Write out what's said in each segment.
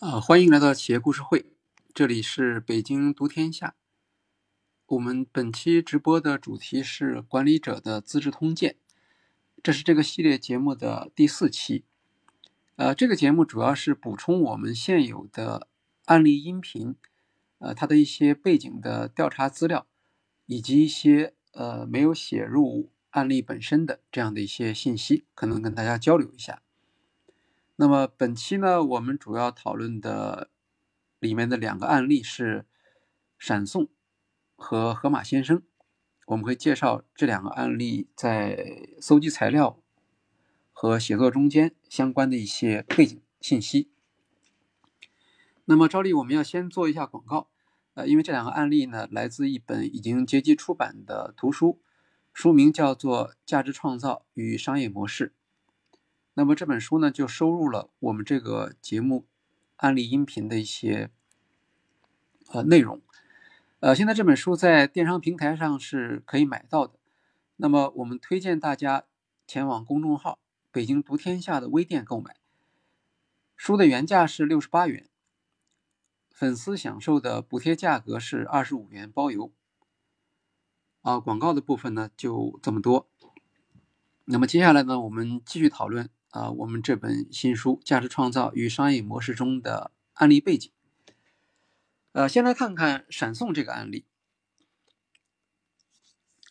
呃，欢迎来到企业故事会，这里是北京读天下。我们本期直播的主题是管理者的资治通鉴，这是这个系列节目的第四期。呃，这个节目主要是补充我们现有的案例音频，呃，它的一些背景的调查资料，以及一些呃没有写入案例本身的这样的一些信息，可能跟大家交流一下。那么本期呢，我们主要讨论的里面的两个案例是闪送和河马先生。我们会介绍这两个案例在搜集材料和写作中间相关的一些背景信息。那么照例我们要先做一下广告，呃，因为这两个案例呢来自一本已经结集出版的图书，书名叫做《价值创造与商业模式》。那么这本书呢，就收录了我们这个节目案例音频的一些呃内容。呃，现在这本书在电商平台上是可以买到的。那么我们推荐大家前往公众号“北京读天下”的微店购买。书的原价是六十八元，粉丝享受的补贴价格是二十五元包邮。啊，广告的部分呢就这么多。那么接下来呢，我们继续讨论。啊，我们这本新书《价值创造与商业模式》中的案例背景。呃，先来看看闪送这个案例。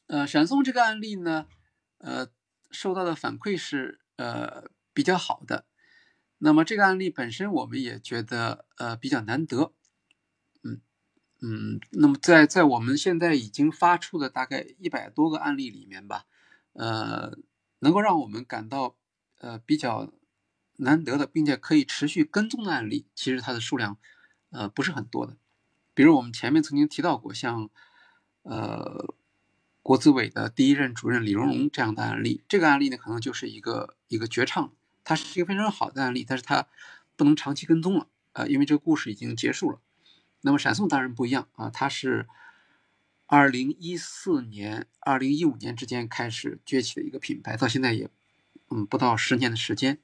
呃，闪送这个案例呢，呃，受到的反馈是呃比较好的。那么这个案例本身，我们也觉得呃比较难得。嗯嗯，那么在在我们现在已经发出的大概一百多个案例里面吧，呃，能够让我们感到。呃，比较难得的，并且可以持续跟踪的案例，其实它的数量，呃，不是很多的。比如我们前面曾经提到过，像呃国资委的第一任主任李荣荣这样的案例，这个案例呢，可能就是一个一个绝唱，它是一个非常好的案例，但是它不能长期跟踪了，呃，因为这个故事已经结束了。那么闪送当然不一样啊，它是二零一四年、二零一五年之间开始崛起的一个品牌，到现在也。嗯，不到十年的时间，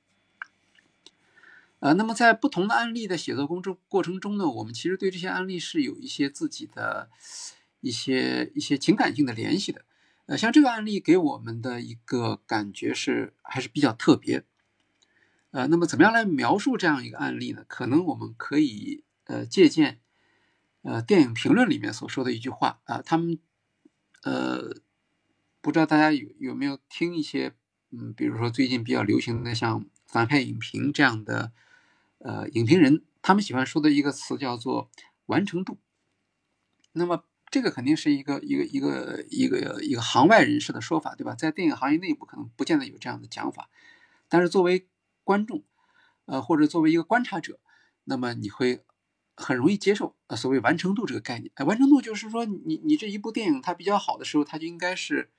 呃，那么在不同的案例的写作工作过程中呢，我们其实对这些案例是有一些自己的一些一些情感性的联系的。呃，像这个案例给我们的一个感觉是还是比较特别。呃，那么怎么样来描述这样一个案例呢？可能我们可以呃借鉴呃电影评论里面所说的一句话啊，他们呃不知道大家有有没有听一些。嗯，比如说最近比较流行的像反派影评这样的，呃，影评人他们喜欢说的一个词叫做完成度。那么这个肯定是一个一个一个一个一个行外人士的说法，对吧？在电影行业内部可能不见得有这样的讲法，但是作为观众，呃，或者作为一个观察者，那么你会很容易接受呃所谓完成度这个概念。哎，完成度就是说你你这一部电影它比较好的时候，它就应该是，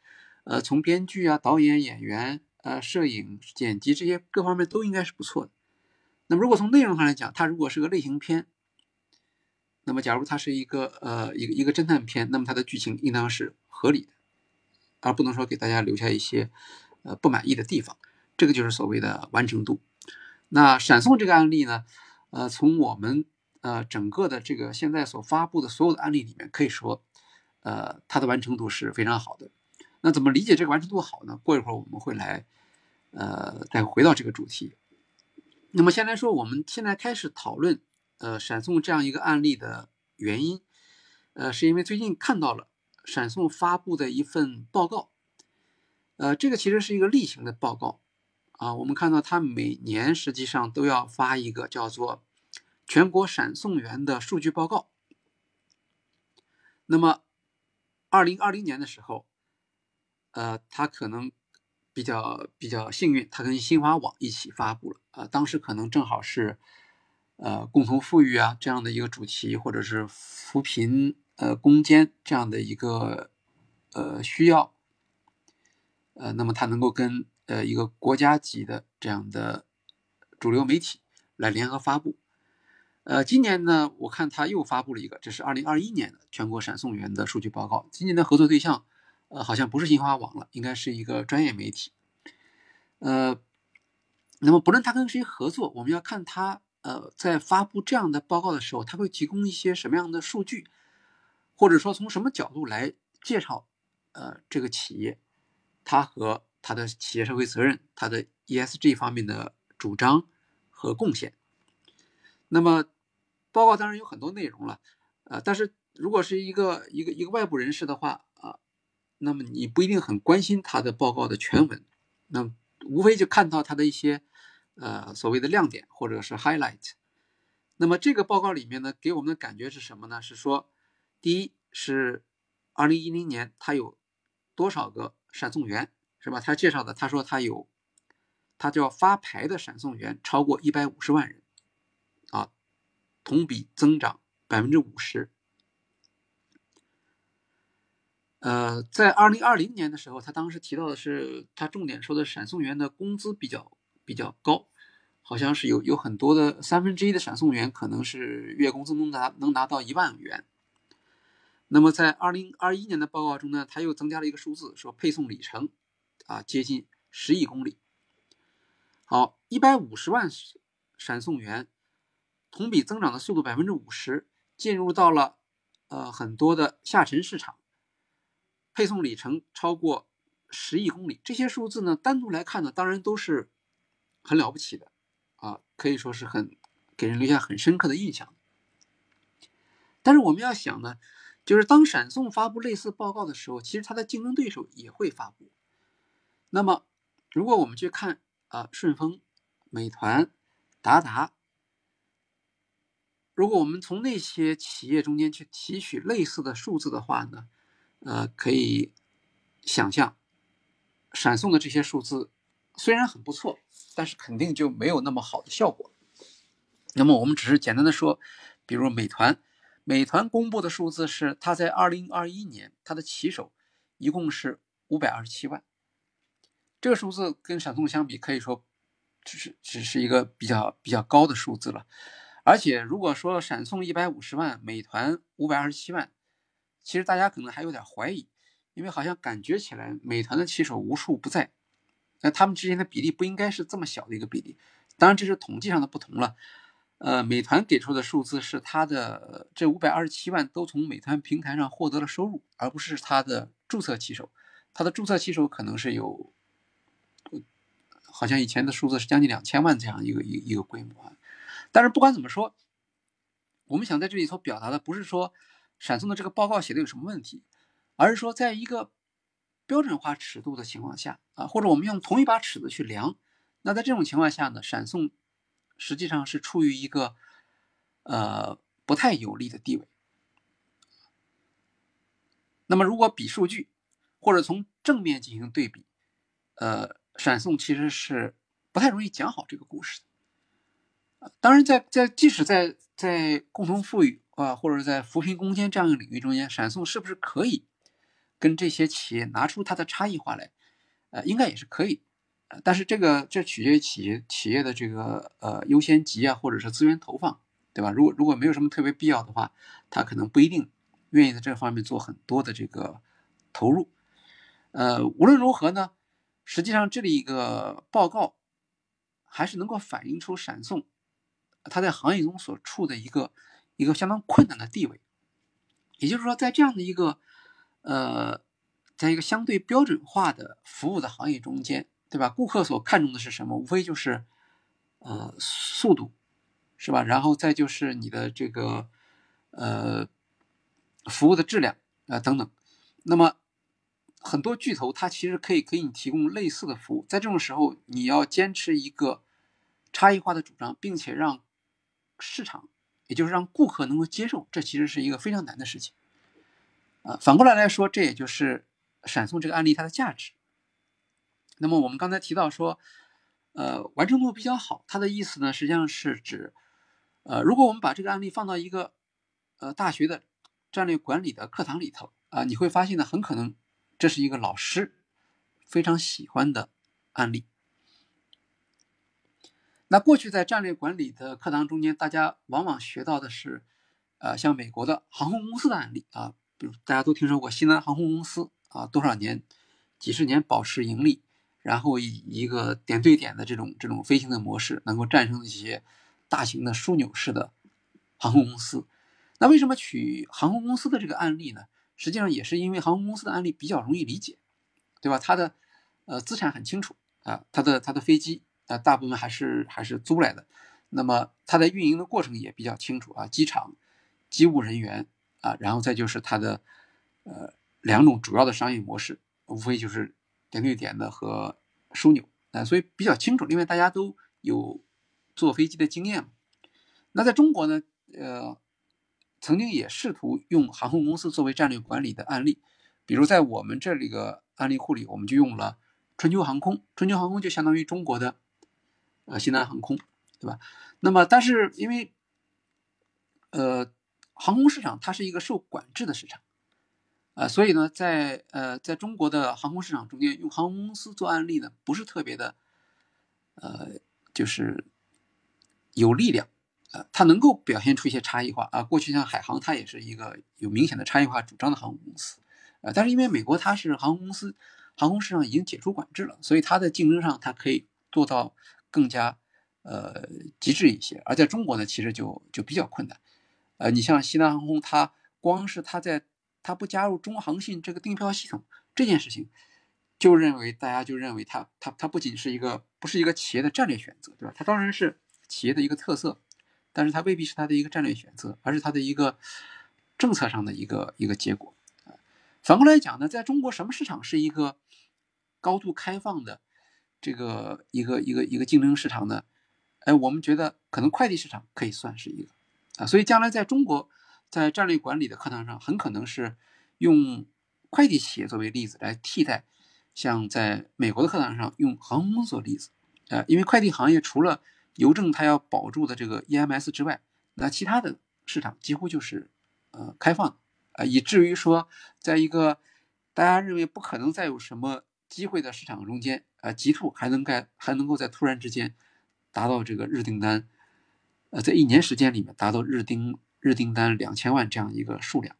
呃，从编剧啊、导演、演员。呃，摄影、剪辑这些各方面都应该是不错的。那么，如果从内容上来讲，它如果是个类型片，那么假如它是一个呃一个一个侦探片，那么它的剧情应当是合理的，而不能说给大家留下一些呃不满意的地方。这个就是所谓的完成度。那闪送这个案例呢，呃，从我们呃整个的这个现在所发布的所有的案例里面，可以说，呃，它的完成度是非常好的。那怎么理解这个完成度好呢？过一会儿我们会来。呃，再回到这个主题，那么先来说，我们现在开始讨论，呃，闪送这样一个案例的原因，呃，是因为最近看到了闪送发布的一份报告，呃，这个其实是一个例行的报告，啊，我们看到它每年实际上都要发一个叫做全国闪送员的数据报告，那么二零二零年的时候，呃，他可能。比较比较幸运，他跟新华网一起发布了啊，当时可能正好是，呃，共同富裕啊这样的一个主题，或者是扶贫呃攻坚这样的一个呃需要，呃，那么他能够跟呃一个国家级的这样的主流媒体来联合发布，呃，今年呢，我看他又发布了一个，这是二零二一年的全国闪送员的数据报告，今年的合作对象。呃，好像不是新华网了，应该是一个专业媒体。呃，那么不论他跟谁合作，我们要看他呃，在发布这样的报告的时候，他会提供一些什么样的数据，或者说从什么角度来介绍，呃，这个企业，它和它的企业社会责任、它的 ESG 方面的主张和贡献。那么，报告当然有很多内容了，呃，但是如果是一个一个一个外部人士的话，那么你不一定很关心他的报告的全文，那无非就看到他的一些。呃，所谓的亮点或者是 highlight，那么这个报告里面呢，给我们的感觉是什么呢？是说，第一是二零一零年它有多少个闪送员，是吧？他介绍的，他说他有，他叫发牌的闪送员超过一百五十万人，啊，同比增长百分之五十。呃，在二零二零年的时候，他当时提到的是，他重点说的闪送员的工资比较。比较高，好像是有有很多的三分之一的闪送员可能是月工资能达能拿到一万元。那么在二零二一年的报告中呢，他又增加了一个数字，说配送里程啊接近十亿公里。好，一百五十万闪送员，同比增长的速度百分之五十，进入到了呃很多的下沉市场，配送里程超过十亿公里。这些数字呢，单独来看呢，当然都是。很了不起的，啊，可以说是很给人留下很深刻的印象。但是我们要想呢，就是当闪送发布类似报告的时候，其实它的竞争对手也会发布。那么，如果我们去看啊，顺丰、美团、达达，如果我们从那些企业中间去提取类似的数字的话呢，呃，可以想象闪送的这些数字。虽然很不错，但是肯定就没有那么好的效果。那么我们只是简单的说，比如美团，美团公布的数字是它在二零二一年它的骑手一共是五百二十七万，这个数字跟闪送相比，可以说只是只是一个比较比较高的数字了。而且如果说闪送一百五十万，美团五百二十七万，其实大家可能还有点怀疑，因为好像感觉起来美团的骑手无处不在。那他们之间的比例不应该是这么小的一个比例，当然这是统计上的不同了。呃，美团给出的数字是它的这五百二十七万都从美团平台上获得了收入，而不是它的注册骑手。它的注册骑手可能是有，好像以前的数字是将近两千万这样一个一一个规模。但是不管怎么说，我们想在这里头表达的不是说闪送的这个报告写的有什么问题，而是说在一个。标准化尺度的情况下啊，或者我们用同一把尺子去量，那在这种情况下呢，闪送实际上是处于一个呃不太有利的地位。那么如果比数据或者从正面进行对比，呃，闪送其实是不太容易讲好这个故事的。当然，在在即使在在共同富裕啊，或者在扶贫攻坚这样一个领域中间，闪送是不是可以？跟这些企业拿出它的差异化来，呃，应该也是可以，呃，但是这个这取决于企业企业的这个呃优先级啊，或者是资源投放，对吧？如果如果没有什么特别必要的话，他可能不一定愿意在这方面做很多的这个投入。呃，无论如何呢，实际上这里一个报告还是能够反映出闪送它在行业中所处的一个一个相当困难的地位，也就是说，在这样的一个。呃，在一个相对标准化的服务的行业中间，对吧？顾客所看重的是什么？无非就是呃速度，是吧？然后再就是你的这个呃服务的质量啊等等。那么很多巨头它其实可以给你提供类似的服务，在这种时候，你要坚持一个差异化的主张，并且让市场，也就是让顾客能够接受，这其实是一个非常难的事情。啊，反过来来说，这也就是闪送这个案例它的价值。那么我们刚才提到说，呃，完成度比较好，它的意思呢，实际上是指，呃，如果我们把这个案例放到一个呃大学的战略管理的课堂里头啊，你会发现呢，很可能这是一个老师非常喜欢的案例。那过去在战略管理的课堂中间，大家往往学到的是，呃，像美国的航空公司的案例啊。比如大家都听说过西南航空公司啊，多少年、几十年保持盈利，然后以一个点对点的这种这种飞行的模式，能够战胜一些大型的枢纽式的航空公司。那为什么取航空公司的这个案例呢？实际上也是因为航空公司的案例比较容易理解，对吧？它的呃资产很清楚啊，它的它的飞机那大部分还是还是租来的，那么它的运营的过程也比较清楚啊，机场、机务人员啊，然后再就是它的呃两种主要的商业模式，无非就是点对点的和枢纽啊，所以比较清楚。另外大家都有坐飞机的经验。那在中国呢，呃。曾经也试图用航空公司作为战略管理的案例，比如在我们这里个案例库里，我们就用了春秋航空。春秋航空就相当于中国的呃西南航空，对吧？那么，但是因为呃航空市场它是一个受管制的市场啊，所以呢，在呃在中国的航空市场中间，用航空公司做案例呢，不是特别的呃就是有力量。啊它能够表现出一些差异化啊。过去像海航，它也是一个有明显的差异化主张的航空公司，呃，但是因为美国它是航空公司，航空市场已经解除管制了，所以它的竞争上它可以做到更加呃极致一些。而在中国呢，其实就就比较困难。呃，你像西南航空，它光是它在它不加入中航信这个订票系统这件事情，就认为大家就认为它它它不仅是一个不是一个企业的战略选择，对吧？它当然是企业的一个特色。但是它未必是它的一个战略选择，而是它的一个政策上的一个一个结果。反过来讲呢，在中国什么市场是一个高度开放的这个一个一个一个竞争市场呢？哎，我们觉得可能快递市场可以算是一个啊，所以将来在中国在战略管理的课堂上，很可能是用快递企业作为例子来替代像在美国的课堂上用航空做例子啊，因为快递行业除了邮政它要保住的这个 EMS 之外，那其他的市场几乎就是呃开放啊，以至于说，在一个大家认为不可能再有什么机会的市场中间，啊，极兔还能盖还能够在突然之间达到这个日订单，呃，在一年时间里面达到日订日订单两千万这样一个数量，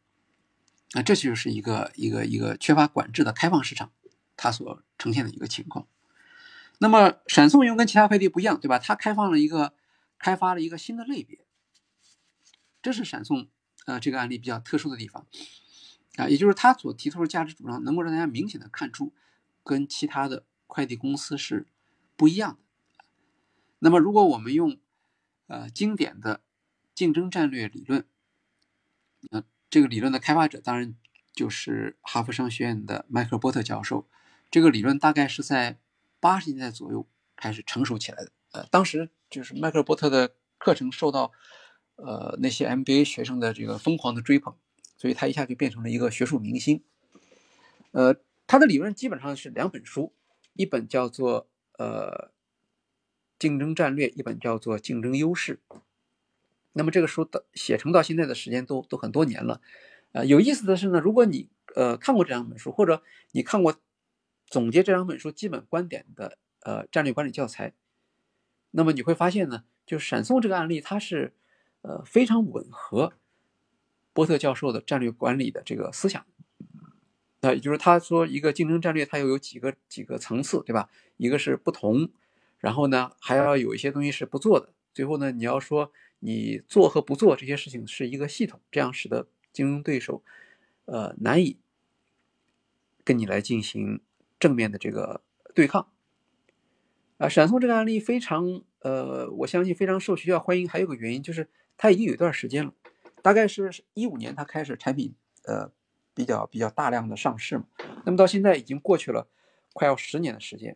那这就是一个一个一个缺乏管制的开放市场，它所呈现的一个情况。那么闪送又跟其他快递不一样，对吧？它开放了一个，开发了一个新的类别，这是闪送呃这个案例比较特殊的地方啊，也就是它所提出的价值主张能够让大家明显的看出跟其他的快递公司是不一样的。那么如果我们用呃经典的竞争战略理论，那这个理论的开发者当然就是哈佛商学院的迈克尔波特教授，这个理论大概是在。八十年代左右开始成熟起来的，呃，当时就是迈克尔波特的课程受到，呃，那些 MBA 学生的这个疯狂的追捧，所以他一下就变成了一个学术明星。呃，他的理论基本上是两本书，一本叫做呃竞争战略，一本叫做竞争优势。那么这个书的写成到现在的时间都都很多年了，呃，有意思的是呢，如果你呃看过这两本书，或者你看过。总结这两本书基本观点的呃战略管理教材，那么你会发现呢，就闪送这个案例，它是呃非常吻合波特教授的战略管理的这个思想。那也就是他说一个竞争战略，它又有几个几个层次，对吧？一个是不同，然后呢还要有一些东西是不做的，最后呢你要说你做和不做这些事情是一个系统，这样使得竞争对手呃难以跟你来进行。正面的这个对抗啊，闪送这个案例非常呃，我相信非常受学校欢迎。还有个原因就是，它已经有一段时间了，大概是一五年它开始产品呃比较比较大量的上市嘛。那么到现在已经过去了快要十年的时间，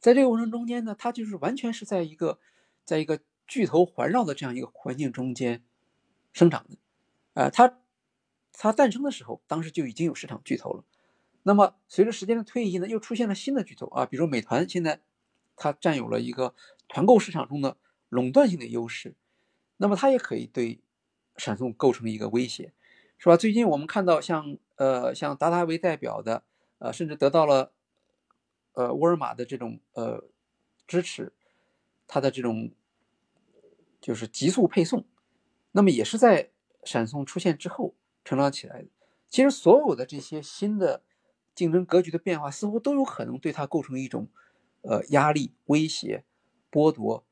在这个过程中间呢，它就是完全是在一个在一个巨头环绕的这样一个环境中间生长的。呃，它它诞生的时候，当时就已经有市场巨头了。那么随着时间的推移呢，又出现了新的巨头啊，比如美团，现在它占有了一个团购市场中的垄断性的优势，那么它也可以对闪送构成一个威胁，是吧？最近我们看到像呃像达达为代表的呃，甚至得到了呃沃尔玛的这种呃支持，它的这种就是极速配送，那么也是在闪送出现之后成长起来的。其实所有的这些新的。竞争格局的变化似乎都有可能对它构成一种，呃，压力、威胁、剥夺，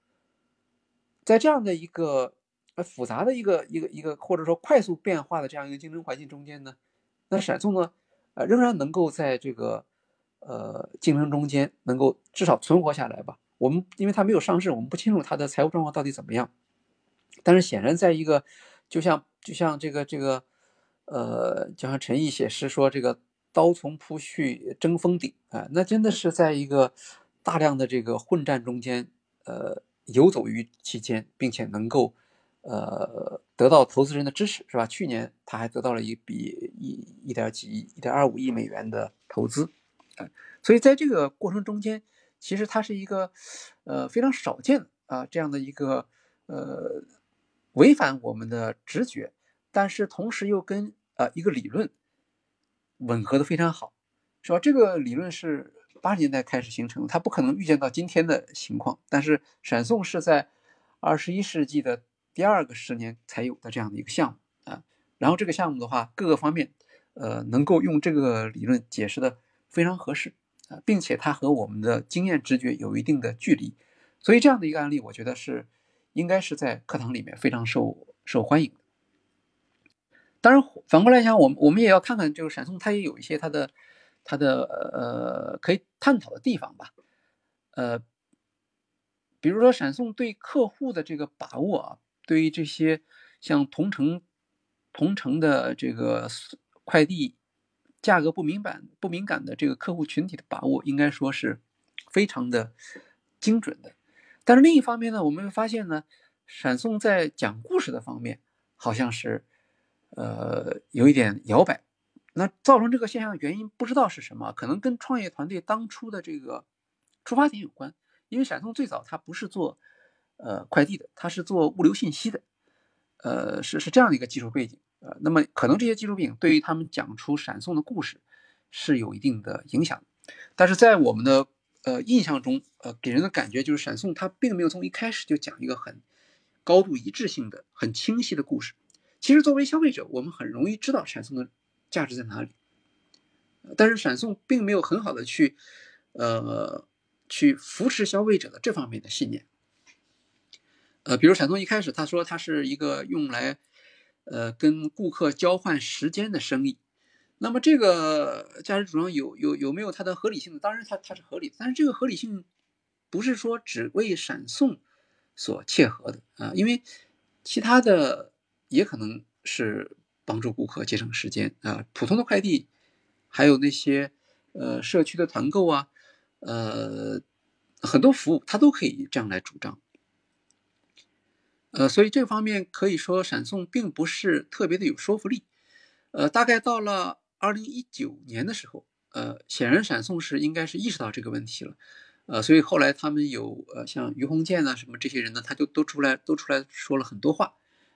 在这样的一个那复杂的一个一个一个或者说快速变化的这样一个竞争环境中间呢，那闪送呢，呃，仍然能够在这个呃竞争中间能够至少存活下来吧。我们因为它没有上市，我们不清楚它的财务状况到底怎么样。但是显然，在一个就像就像这个这个呃，就像陈毅写诗说这个。刀从铺叙争锋顶啊，那真的是在一个大量的这个混战中间，呃，游走于其间，并且能够呃得到投资人的支持，是吧？去年他还得到了一笔一一点几亿、一点二五亿美元的投资，所以在这个过程中间，其实它是一个呃非常少见啊这样的一个呃违反我们的直觉，但是同时又跟啊一个理论。吻合的非常好，是吧？这个理论是八十年代开始形成，它不可能预见到今天的情况。但是闪送是在二十一世纪的第二个十年才有的这样的一个项目啊。然后这个项目的话，各个方面，呃，能够用这个理论解释的非常合适啊，并且它和我们的经验直觉有一定的距离，所以这样的一个案例，我觉得是应该是在课堂里面非常受受欢迎。当然，反过来讲，我们我们也要看看，就是闪送它也有一些它的它的呃可以探讨的地方吧。呃，比如说闪送对客户的这个把握啊，对于这些像同城同城的这个快递价格不敏感不敏感的这个客户群体的把握，应该说是非常的精准的。但是另一方面呢，我们会发现呢，闪送在讲故事的方面好像是。呃，有一点摇摆，那造成这个现象的原因不知道是什么，可能跟创业团队当初的这个出发点有关。因为闪送最早它不是做呃快递的，他是做物流信息的，呃，是是这样的一个技术背景。呃，那么可能这些技术背景对于他们讲出闪送的故事是有一定的影响。但是在我们的呃印象中，呃，给人的感觉就是闪送它并没有从一开始就讲一个很高度一致性的、很清晰的故事。其实，作为消费者，我们很容易知道闪送的价值在哪里，但是闪送并没有很好的去，呃，去扶持消费者的这方面的信念。呃，比如闪送一开始他说它是一个用来，呃，跟顾客交换时间的生意，那么这个价值主张有有有没有它的合理性呢？当然，它它是合理的，但是这个合理性不是说只为闪送所切合的啊，因为其他的。也可能是帮助顾客节省时间啊，普通的快递，还有那些呃社区的团购啊，呃很多服务它都可以这样来主张。呃，所以这方面可以说闪送并不是特别的有说服力。呃，大概到了二零一九年的时候，呃，显然闪送是应该是意识到这个问题了，呃，所以后来他们有呃像于洪建啊什么这些人呢，他就都出来都出来说了很多话。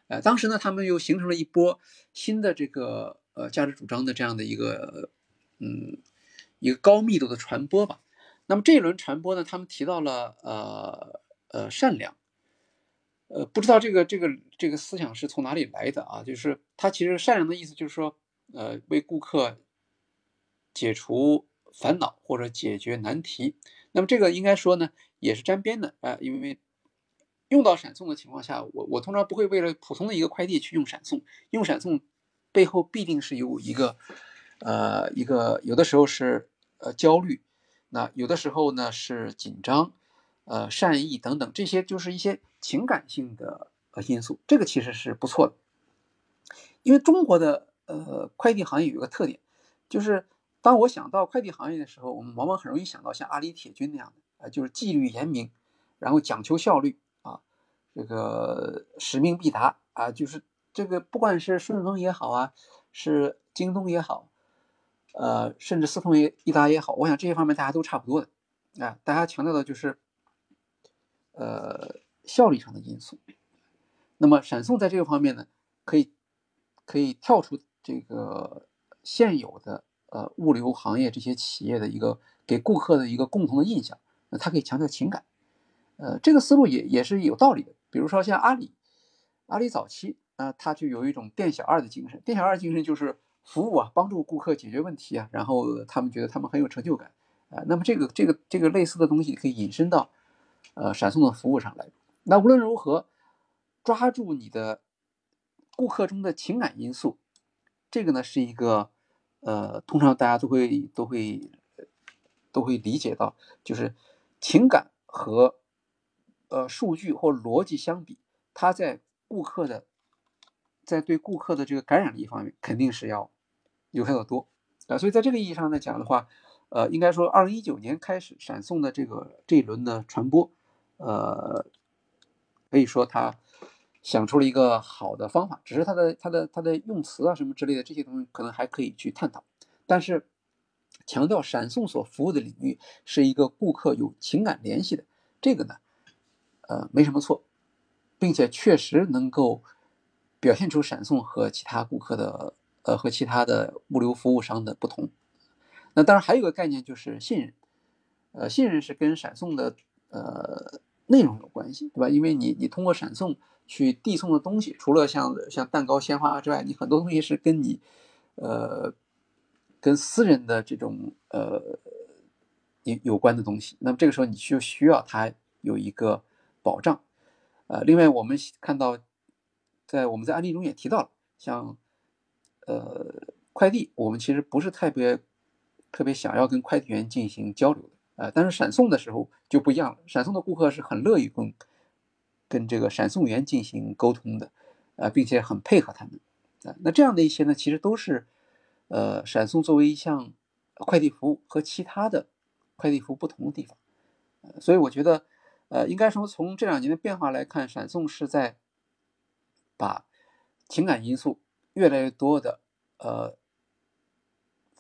呃，当时呢，他们又形成了一波新的这个呃价值主张的这样的一个嗯一个高密度的传播吧。那么这一轮传播呢，他们提到了呃呃善良，呃不知道这个这个这个思想是从哪里来的啊？就是他其实善良的意思就是说呃为顾客解除烦恼或者解决难题。那么这个应该说呢也是沾边的啊，因为。用到闪送的情况下，我我通常不会为了普通的一个快递去用闪送。用闪送背后必定是有一个，呃，一个有的时候是呃焦虑，那有的时候呢是紧张，呃善意等等，这些就是一些情感性的呃因素。这个其实是不错的，因为中国的呃快递行业有一个特点，就是当我想到快递行业的时候，我们往往很容易想到像阿里铁军那样的，呃，就是纪律严明，然后讲求效率啊。这个使命必达啊，就是这个，不管是顺丰也好啊，是京东也好，呃，甚至四通一一达也好，我想这些方面大家都差不多的啊。大家强调的就是，呃，效率上的因素。那么闪送在这个方面呢，可以可以跳出这个现有的呃物流行业这些企业的一个给顾客的一个共同的印象，那它可以强调情感，呃，这个思路也也是有道理的。比如说像阿里，阿里早期啊，它就有一种店小二的精神。店小二精神就是服务啊，帮助顾客解决问题啊，然后他们觉得他们很有成就感啊。那么这个这个这个类似的东西可以引申到呃闪送的服务上来。那无论如何，抓住你的顾客中的情感因素，这个呢是一个呃，通常大家都会都会都会理解到，就是情感和呃数据或逻辑相比，它在顾客的在对顾客的这个感染力方面肯定是要有效的多啊。所以在这个意义上来讲的话，呃，应该说二零一九年开始闪送的这个这一轮的传播，呃，可以说他。想出了一个好的方法，只是他的他的他的用词啊什么之类的这些东西可能还可以去探讨。但是强调闪送所服务的领域是一个顾客有情感联系的，这个呢，呃，没什么错，并且确实能够表现出闪送和其他顾客的呃和其他的物流服务商的不同。那当然还有个概念就是信任，呃，信任是跟闪送的呃内容有关系，对吧？因为你你通过闪送。去递送的东西，除了像像蛋糕、鲜花之外，你很多东西是跟你，呃，跟私人的这种呃有有关的东西。那么这个时候，你就需要它有一个保障。呃，另外我们看到，在我们在案例中也提到了，像呃快递，我们其实不是特别特别想要跟快递员进行交流的呃，但是闪送的时候就不一样了，闪送的顾客是很乐意跟。跟这个闪送员进行沟通的，呃，并且很配合他们，啊，那这样的一些呢，其实都是，呃，闪送作为一项快递服务和其他的快递服务不同的地方，呃所以我觉得，呃，应该说从这两年的变化来看，闪送是在把情感因素越来越多的，呃，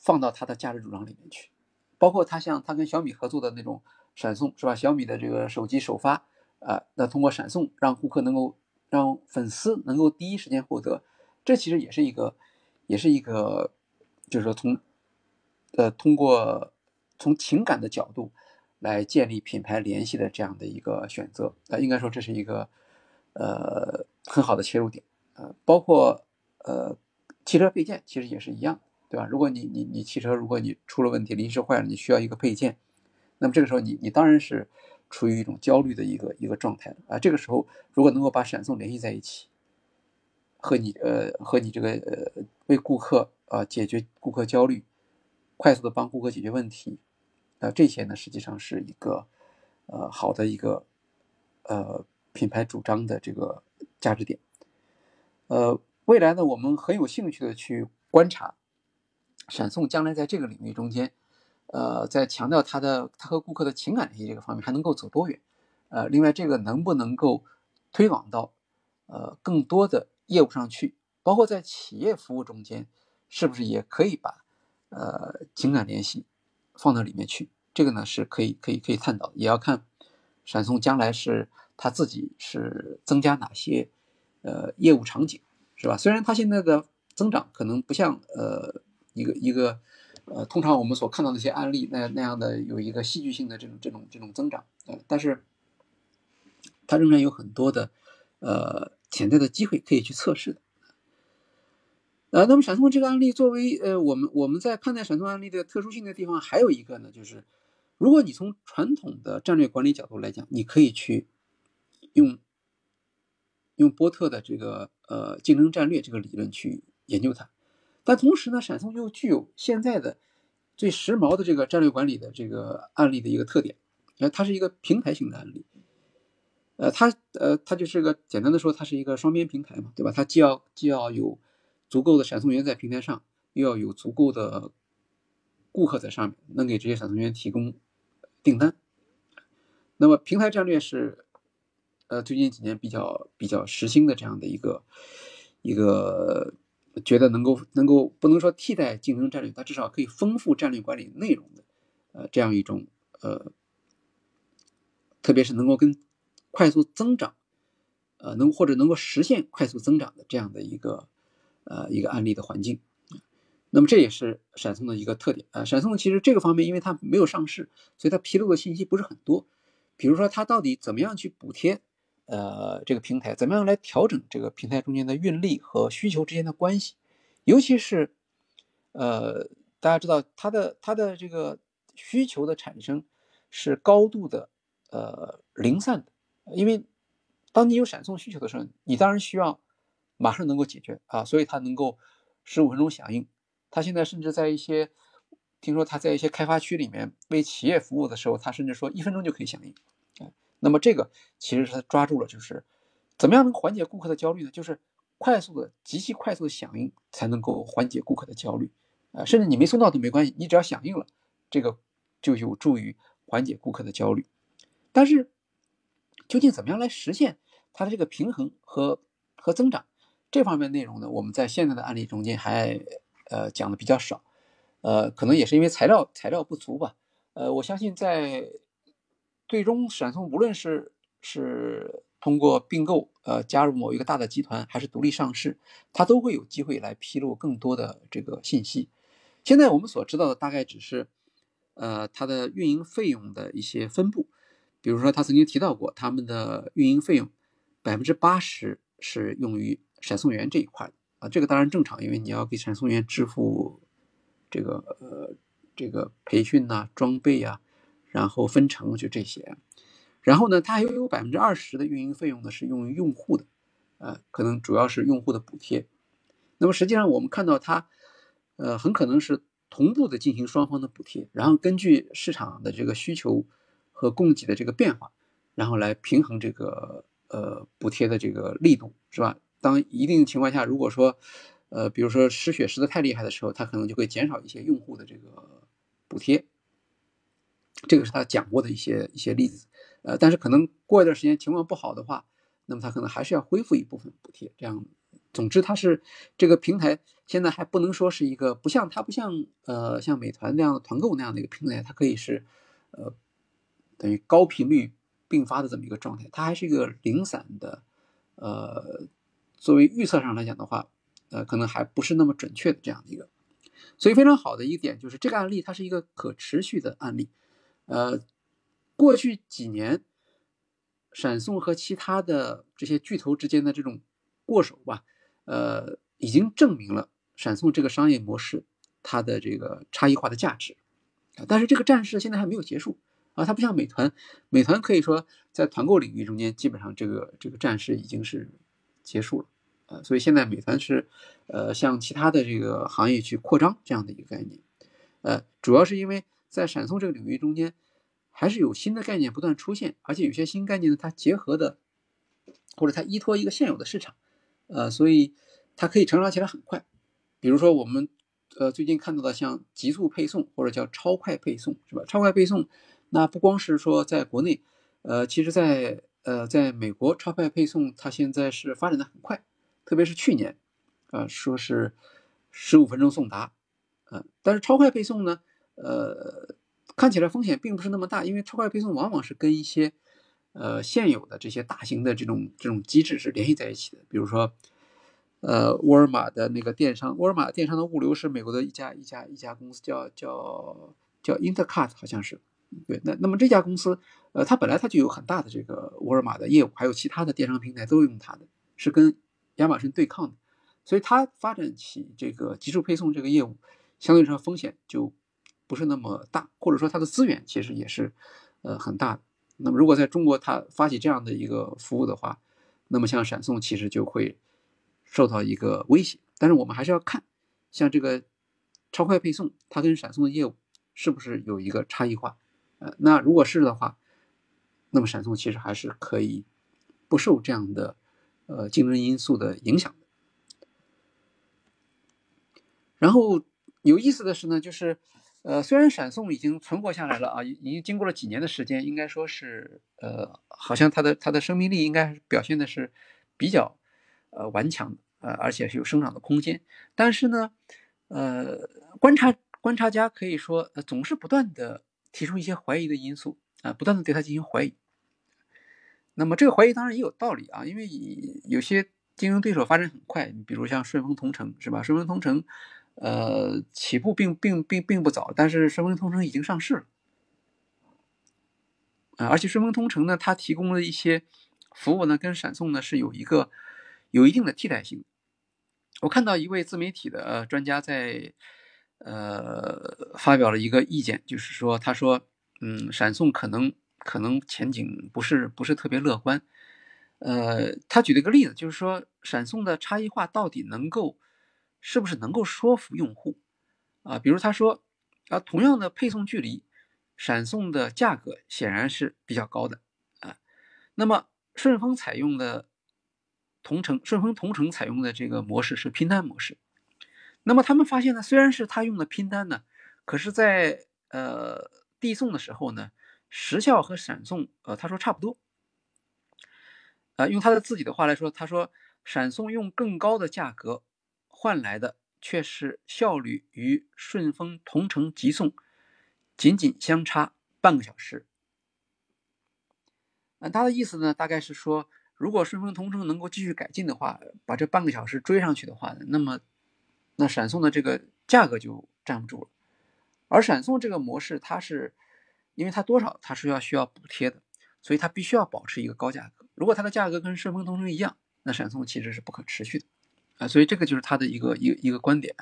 放到它的价值主张里面去，包括它像它跟小米合作的那种闪送，是吧？小米的这个手机首发。啊，那通过闪送让顾客能够让粉丝能够第一时间获得，这其实也是一个，也是一个，就是说从，呃，通过从情感的角度来建立品牌联系的这样的一个选择，啊，应该说这是一个，呃，很好的切入点，呃，包括呃汽车配件其实也是一样，对吧？如果你你你汽车如果你出了问题临时坏了，你需要一个配件，那么这个时候你你当然是。处于一种焦虑的一个一个状态啊，这个时候如果能够把闪送联系在一起，和你呃和你这个呃为顾客啊解决顾客焦虑，快速的帮顾客解决问题，啊这些呢实际上是一个呃好的一个呃品牌主张的这个价值点，呃未来呢我们很有兴趣的去观察闪送将来在这个领域中间。呃，在强调他的他和顾客的情感联系这个方面还能够走多远？呃，另外这个能不能够推广到呃更多的业务上去？包括在企业服务中间，是不是也可以把呃情感联系放到里面去？这个呢是可以可以可以探讨，也要看闪送将来是他自己是增加哪些呃业务场景，是吧？虽然他现在的增长可能不像呃一个一个。呃，通常我们所看到的一些案例，那那样的有一个戏剧性的这种这种这种增长，呃，但是它仍然有很多的呃潜在的机会可以去测试的。呃，那么闪送这个案例作为呃我们我们在看待闪送案例的特殊性的地方，还有一个呢，就是如果你从传统的战略管理角度来讲，你可以去用用波特的这个呃竞争战略这个理论去研究它。但同时呢，闪送又具有现在的最时髦的这个战略管理的这个案例的一个特点，呃，它是一个平台型的案例，呃，它呃，它就是个简单的说，它是一个双边平台嘛，对吧？它既要既要有足够的闪送员在平台上，又要有足够的顾客在上面，能给这些闪送员提供订单。那么平台战略是呃最近几年比较比较时兴的这样的一个一个。觉得能够能够不能说替代竞争战略，它至少可以丰富战略管理内容的，呃，这样一种呃，特别是能够跟快速增长，呃，能或者能够实现快速增长的这样的一个呃一个案例的环境。那么这也是闪送的一个特点啊。闪送其实这个方面，因为它没有上市，所以它披露的信息不是很多。比如说它到底怎么样去补贴？呃，这个平台怎么样来调整这个平台中间的运力和需求之间的关系？尤其是，呃，大家知道它的它的这个需求的产生是高度的呃零散的，因为当你有闪送需求的时候，你当然需要马上能够解决啊，所以它能够十五分钟响应。它现在甚至在一些，听说它在一些开发区里面为企业服务的时候，它甚至说一分钟就可以响应。那么这个其实是抓住了，就是怎么样能缓解顾客的焦虑呢？就是快速的、极其快速的响应才能够缓解顾客的焦虑。啊，甚至你没送到都没关系，你只要响应了，这个就有助于缓解顾客的焦虑。但是，究竟怎么样来实现它的这个平衡和和增长这方面内容呢？我们在现在的案例中间还呃讲的比较少，呃，可能也是因为材料材料不足吧。呃，我相信在最终闪送无论是是通过并购呃加入某一个大的集团，还是独立上市，它都会有机会来披露更多的这个信息。现在我们所知道的大概只是呃它的运营费用的一些分布。比如说，他曾经提到过，他们的运营费用百分之八十是用于闪送员这一块啊，这个当然正常，因为你要给闪送员支付这个呃这个培训呐、装备啊，然后分成就这些。然后呢，它还有百分之二十的运营费用呢是用于用户的，呃，可能主要是用户的补贴。那么实际上我们看到它，呃，很可能是同步的进行双方的补贴，然后根据市场的这个需求。和供给的这个变化，然后来平衡这个呃补贴的这个力度，是吧？当一定情况下，如果说呃比如说失血失的太厉害的时候，它可能就会减少一些用户的这个补贴。这个是他讲过的一些一些例子，呃，但是可能过一段时间情况不好的话，那么他可能还是要恢复一部分补贴。这样，总之它是这个平台现在还不能说是一个不像它不像呃像美团那样的团购那样的一个平台，它可以是呃。等于高频率并发的这么一个状态，它还是一个零散的，呃，作为预测上来讲的话，呃，可能还不是那么准确的这样的一个，所以非常好的一点就是这个案例它是一个可持续的案例，呃，过去几年，闪送和其他的这些巨头之间的这种过手吧，呃，已经证明了闪送这个商业模式它的这个差异化的价值，但是这个战事现在还没有结束。啊，它不像美团，美团可以说在团购领域中间，基本上这个这个战事已经是结束了，呃，所以现在美团是，呃，向其他的这个行业去扩张这样的一个概念，呃，主要是因为在闪送这个领域中间，还是有新的概念不断出现，而且有些新概念呢，它结合的或者它依托一个现有的市场，呃，所以它可以成长起来很快，比如说我们呃最近看到的像极速配送或者叫超快配送，是吧？超快配送。那不光是说在国内，呃，其实，在呃，在美国，超快配送它现在是发展的很快，特别是去年，呃，说是十五分钟送达，呃，但是超快配送呢，呃，看起来风险并不是那么大，因为超快配送往往是跟一些呃现有的这些大型的这种这种机制是联系在一起的，比如说，呃，沃尔玛的那个电商，沃尔玛电商的物流是美国的一家一家一家公司，叫叫叫 Intercut，好像是。对，那那么这家公司，呃，它本来它就有很大的这个沃尔玛的业务，还有其他的电商平台都用它的，是跟亚马逊对抗的，所以它发展起这个极速配送这个业务，相对来说风险就不是那么大，或者说它的资源其实也是呃很大的。那么如果在中国它发起这样的一个服务的话，那么像闪送其实就会受到一个威胁。但是我们还是要看，像这个超快配送，它跟闪送的业务是不是有一个差异化。呃，那如果是的话，那么闪送其实还是可以不受这样的呃竞争因素的影响的。然后有意思的是呢，就是呃虽然闪送已经存活下来了啊，已经经过了几年的时间，应该说是呃好像它的它的生命力应该表现的是比较呃顽强呃而且是有生长的空间。但是呢，呃观察观察家可以说呃总是不断的。提出一些怀疑的因素啊，不断的对它进行怀疑。那么这个怀疑当然也有道理啊，因为有些竞争对手发展很快，比如像顺丰同城是吧？顺丰同城，呃，起步并并并并不早，但是顺丰同城已经上市了啊，而且顺丰同城呢，它提供的一些服务呢，跟闪送呢是有一个有一定的替代性。我看到一位自媒体的专家在。呃，发表了一个意见，就是说，他说，嗯，闪送可能可能前景不是不是特别乐观，呃，他举了一个例子，就是说闪送的差异化到底能够是不是能够说服用户啊？比如他说啊，同样的配送距离，闪送的价格显然是比较高的啊。那么顺丰采用的同城，顺丰同城采用的这个模式是拼单模式。那么他们发现呢，虽然是他用的拼单呢，可是，在呃递送的时候呢，时效和闪送，呃，他说差不多。呃，用他的自己的话来说，他说闪送用更高的价格换来的却是效率与顺丰同城急送仅仅相差半个小时。那他的意思呢，大概是说，如果顺丰同城能够继续改进的话，把这半个小时追上去的话，那么那闪送的这个价格就站不住了。而闪送这个模式，它是因为它多少它是要需要补贴的，所以它必须要保持一个高价格。如果它的价格跟顺丰同城一样，那闪送其实是不可持续的，啊，所以这个就是他的一个一个一个观点，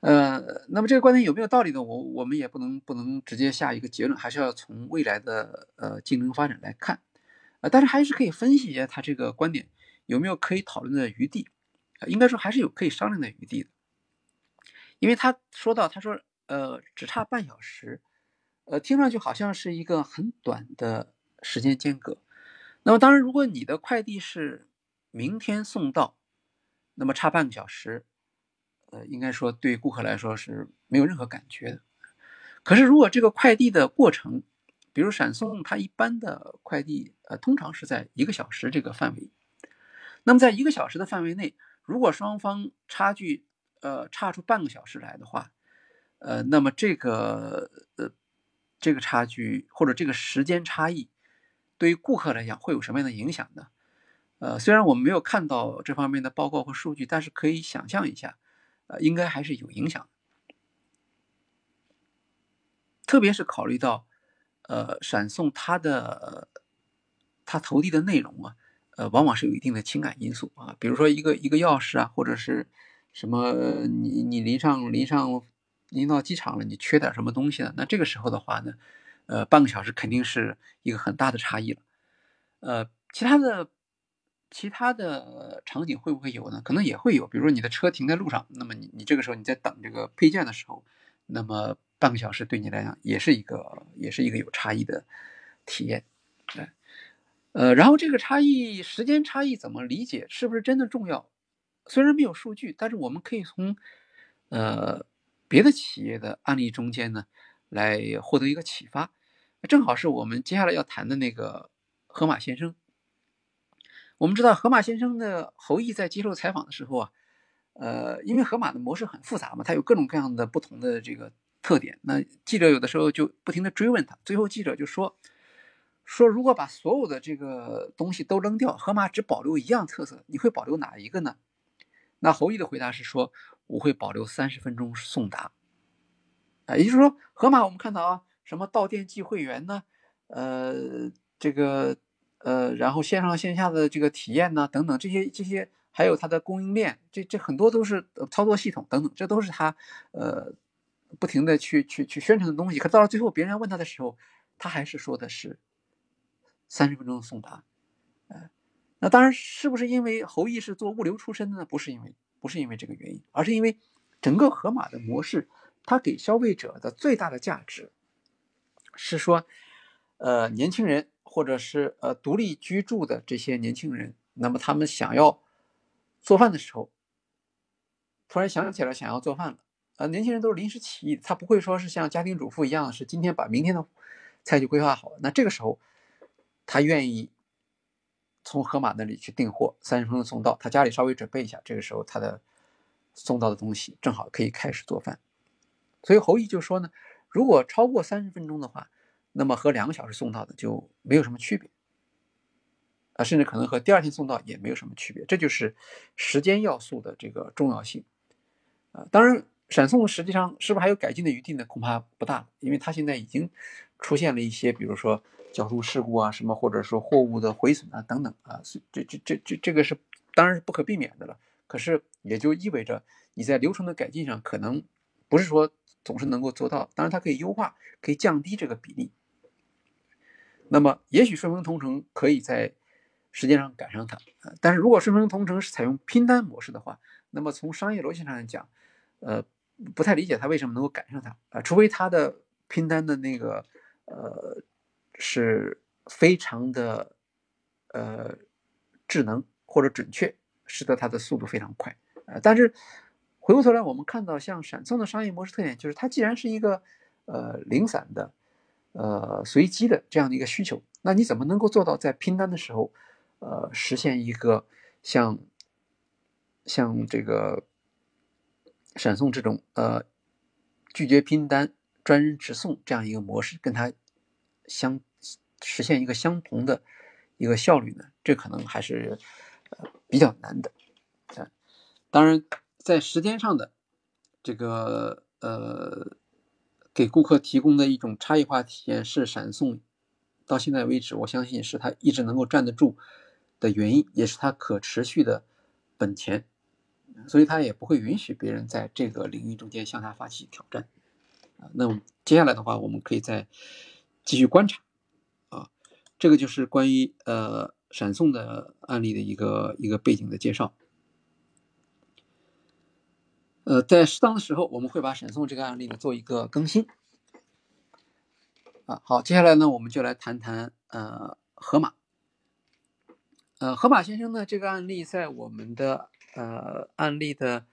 呃，那么这个观点有没有道理呢？我我们也不能不能直接下一个结论，还是要从未来的呃竞争发展来看，呃，但是还是可以分析一下他这个观点有没有可以讨论的余地，应该说还是有可以商量的余地的，因为他说到他说呃只差半小时，呃，听上去好像是一个很短的时间间隔。那么当然，如果你的快递是明天送到，那么差半个小时，呃，应该说对顾客来说是没有任何感觉的。可是如果这个快递的过程，比如闪送，它一般的快递，呃，通常是在一个小时这个范围。那么在一个小时的范围内，如果双方差距，呃，差出半个小时来的话，呃，那么这个，呃，这个差距或者这个时间差异。对于顾客来讲，会有什么样的影响呢？呃，虽然我们没有看到这方面的报告和数据，但是可以想象一下，呃，应该还是有影响。特别是考虑到，呃，闪送它的它投递的内容啊，呃，往往是有一定的情感因素啊，比如说一个一个钥匙啊，或者是什么，你你临上临上临到机场了，你缺点什么东西了，那这个时候的话呢？呃，半个小时肯定是一个很大的差异了。呃，其他的其他的场景会不会有呢？可能也会有，比如说你的车停在路上，那么你你这个时候你在等这个配件的时候，那么半个小时对你来讲也是一个也是一个有差异的体验。哎，呃，然后这个差异时间差异怎么理解？是不是真的重要？虽然没有数据，但是我们可以从呃别的企业的案例中间呢。来获得一个启发，正好是我们接下来要谈的那个河马先生。我们知道河马先生的侯毅在接受采访的时候啊，呃，因为河马的模式很复杂嘛，它有各种各样的不同的这个特点。那记者有的时候就不停的追问他，最后记者就说说如果把所有的这个东西都扔掉，河马只保留一样特色，你会保留哪一个呢？那侯毅的回答是说我会保留三十分钟送达。啊，也就是说，河马我们看到啊，什么到店即会员呢？呃，这个呃，然后线上线下的这个体验呢，等等这些这些，还有它的供应链，这这很多都是操作系统等等，这都是他呃不停的去去去宣传的东西。可到了最后，别人问他的时候，他还是说的是三十分钟送达。呃，那当然是不是因为侯毅是做物流出身的呢？不是因为不是因为这个原因，而是因为整个盒马的模式。它给消费者的最大的价值是说，呃，年轻人或者是呃独立居住的这些年轻人，那么他们想要做饭的时候，突然想起来想要做饭了。呃，年轻人都是临时起意，他不会说是像家庭主妇一样，是今天把明天的菜就规划好了。那这个时候，他愿意从盒马那里去订货，三十分钟送到，他家里稍微准备一下，这个时候他的送到的东西正好可以开始做饭。所以侯毅就说呢，如果超过三十分钟的话，那么和两个小时送到的就没有什么区别，啊，甚至可能和第二天送到也没有什么区别。这就是时间要素的这个重要性，啊，当然闪送实际上是不是还有改进的余地呢？恐怕不大，因为它现在已经出现了一些，比如说交通事故啊，什么或者说货物的毁损啊等等啊，这这这这这个是当然是不可避免的了。可是也就意味着你在流程的改进上可能不是说。总是能够做到，当然它可以优化，可以降低这个比例。那么，也许顺丰同城可以在时间上赶上它。但是如果顺丰同城是采用拼单模式的话，那么从商业逻辑上来讲，呃，不太理解它为什么能够赶上它啊？除非它的拼单的那个呃是非常的呃智能或者准确，使得它的速度非常快。呃，但是回过头来，我们看到像闪送的商业模式特点就是，它既然是一个呃零散的、呃随机的这样的一个需求，那你怎么能够做到在拼单的时候，呃实现一个像像这个闪送这种呃拒绝拼单、专人直送这样一个模式，跟它相实现一个相同的一个效率呢？这可能还是比较难的。当然，在时间上的这个呃，给顾客提供的一种差异化体验是闪送，到现在为止，我相信是它一直能够站得住的原因，也是它可持续的本钱，所以它也不会允许别人在这个领域中间向它发起挑战啊。那接下来的话，我们可以再继续观察啊，这个就是关于呃闪送的案例的一个一个背景的介绍。呃，在适当的时候，我们会把闪送这个案例呢做一个更新。啊，好，接下来呢，我们就来谈谈呃河马。呃，河马先生呢这个案例在我们的呃案例的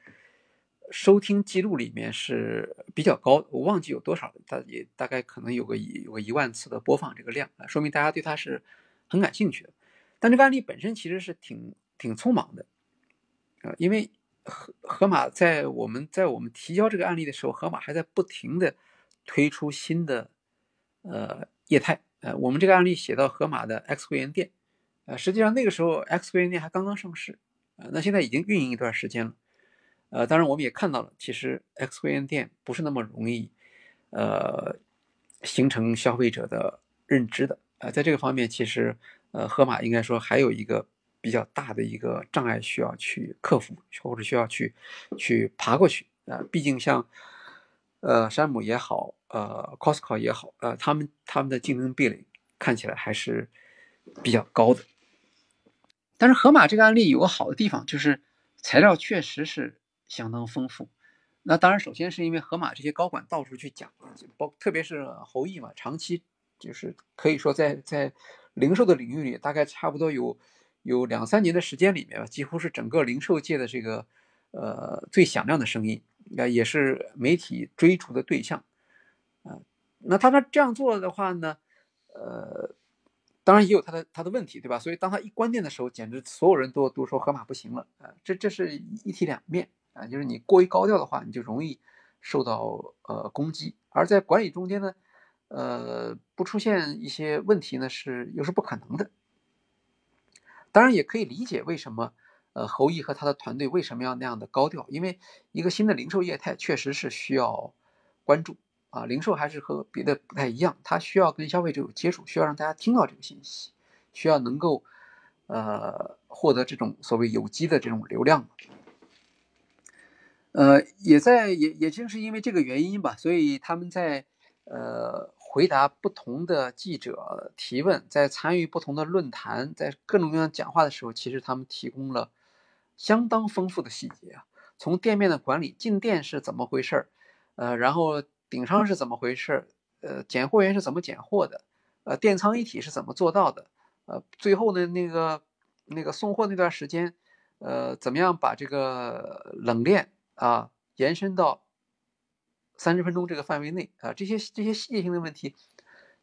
收听记录里面是比较高，我忘记有多少，大也大概可能有个一有个一万次的播放这个量，说明大家对他是很感兴趣的。但这个案例本身其实是挺挺匆忙的，啊，因为。河河马在我们在我们提交这个案例的时候，河马还在不停的推出新的呃业态。呃，我们这个案例写到河马的 X 会员店，呃，实际上那个时候 X 会员店还刚刚上市，呃，那现在已经运营一段时间了。呃，当然我们也看到了，其实 X 会员店不是那么容易呃形成消费者的认知的。呃，在这个方面，其实呃河马应该说还有一个。比较大的一个障碍需要去克服，或者需要去去爬过去啊。毕竟像呃山姆也好，呃 Costco 也好，呃他们他们的竞争壁垒看起来还是比较高的。但是盒马这个案例有个好的地方，就是材料确实是相当丰富。那当然，首先是因为盒马这些高管到处去讲，包特别是侯毅嘛，长期就是可以说在在零售的领域里，大概差不多有。有两三年的时间里面几乎是整个零售界的这个呃最响亮的声音，啊，也是媒体追逐的对象，啊，那他他这样做的话呢，呃，当然也有他的他的问题，对吧？所以当他一关店的时候，简直所有人都都说河马不行了，啊，这这是一体两面啊，就是你过于高调的话，你就容易受到呃攻击，而在管理中间呢，呃，不出现一些问题呢，是又是不可能的。当然也可以理解为什么，呃，侯毅和他的团队为什么要那样的高调，因为一个新的零售业态确实是需要关注啊。零售还是和别的不太一样，它需要跟消费者有接触，需要让大家听到这个信息，需要能够呃获得这种所谓有机的这种流量。呃，也在也也正是因为这个原因吧，所以他们在呃。回答不同的记者提问，在参与不同的论坛，在各种各样讲话的时候，其实他们提供了相当丰富的细节啊。从店面的管理，进店是怎么回事儿，呃，然后顶上是怎么回事儿，呃，拣货员是怎么拣货的，呃，电仓一体是怎么做到的，呃，最后呢，那个那个送货那段时间，呃，怎么样把这个冷链啊延伸到。三十分钟这个范围内啊，这些这些细节性的问题，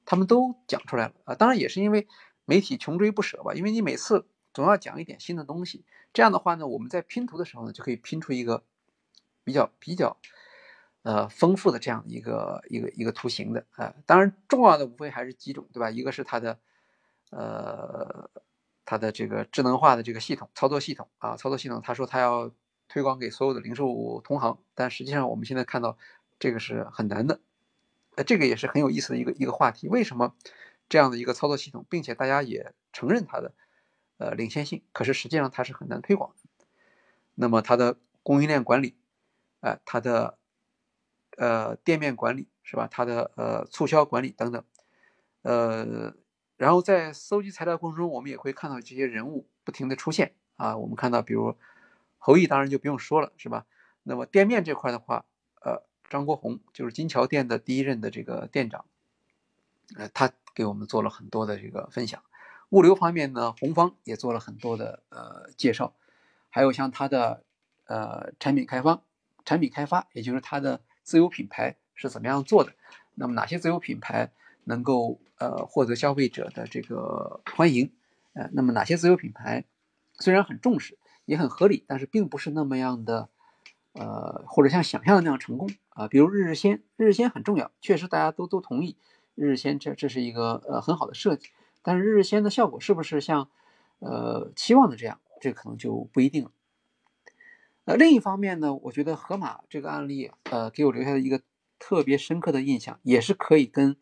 他们都讲出来了啊。当然也是因为媒体穷追不舍吧，因为你每次总要讲一点新的东西，这样的话呢，我们在拼图的时候呢，就可以拼出一个比较比较呃丰富的这样一个一个一个图形的啊。当然重要的无非还是几种，对吧？一个是它的呃它的这个智能化的这个系统操作系统啊，操作系统，他说他要推广给所有的零售同行，但实际上我们现在看到。这个是很难的，呃，这个也是很有意思的一个一个话题。为什么这样的一个操作系统，并且大家也承认它的呃领先性，可是实际上它是很难推广的。那么它的供应链管理，哎，它的呃店面管理是吧？它的呃促销管理等等，呃，然后在搜集材料过程中，我们也会看到这些人物不停的出现啊。我们看到，比如侯毅，当然就不用说了，是吧？那么店面这块的话，张国宏就是金桥店的第一任的这个店长，呃，他给我们做了很多的这个分享。物流方面呢，红方也做了很多的呃介绍，还有像他的呃产品开发，产品开发，也就是他的自有品牌是怎么样做的？那么哪些自有品牌？能够呃获得消费者的这个欢迎，呃，那么哪些自有品牌虽然很重视，也很合理，但是并不是那么样的呃，或者像想象的那样成功啊。比如日日鲜，日日鲜很重要，确实大家都都同意日日鲜这这是一个呃很好的设计，但是日日鲜的效果是不是像呃期望的这样，这可能就不一定了。呃，另一方面呢，我觉得盒马这个案例呃给我留下的一个特别深刻的印象，也是可以跟。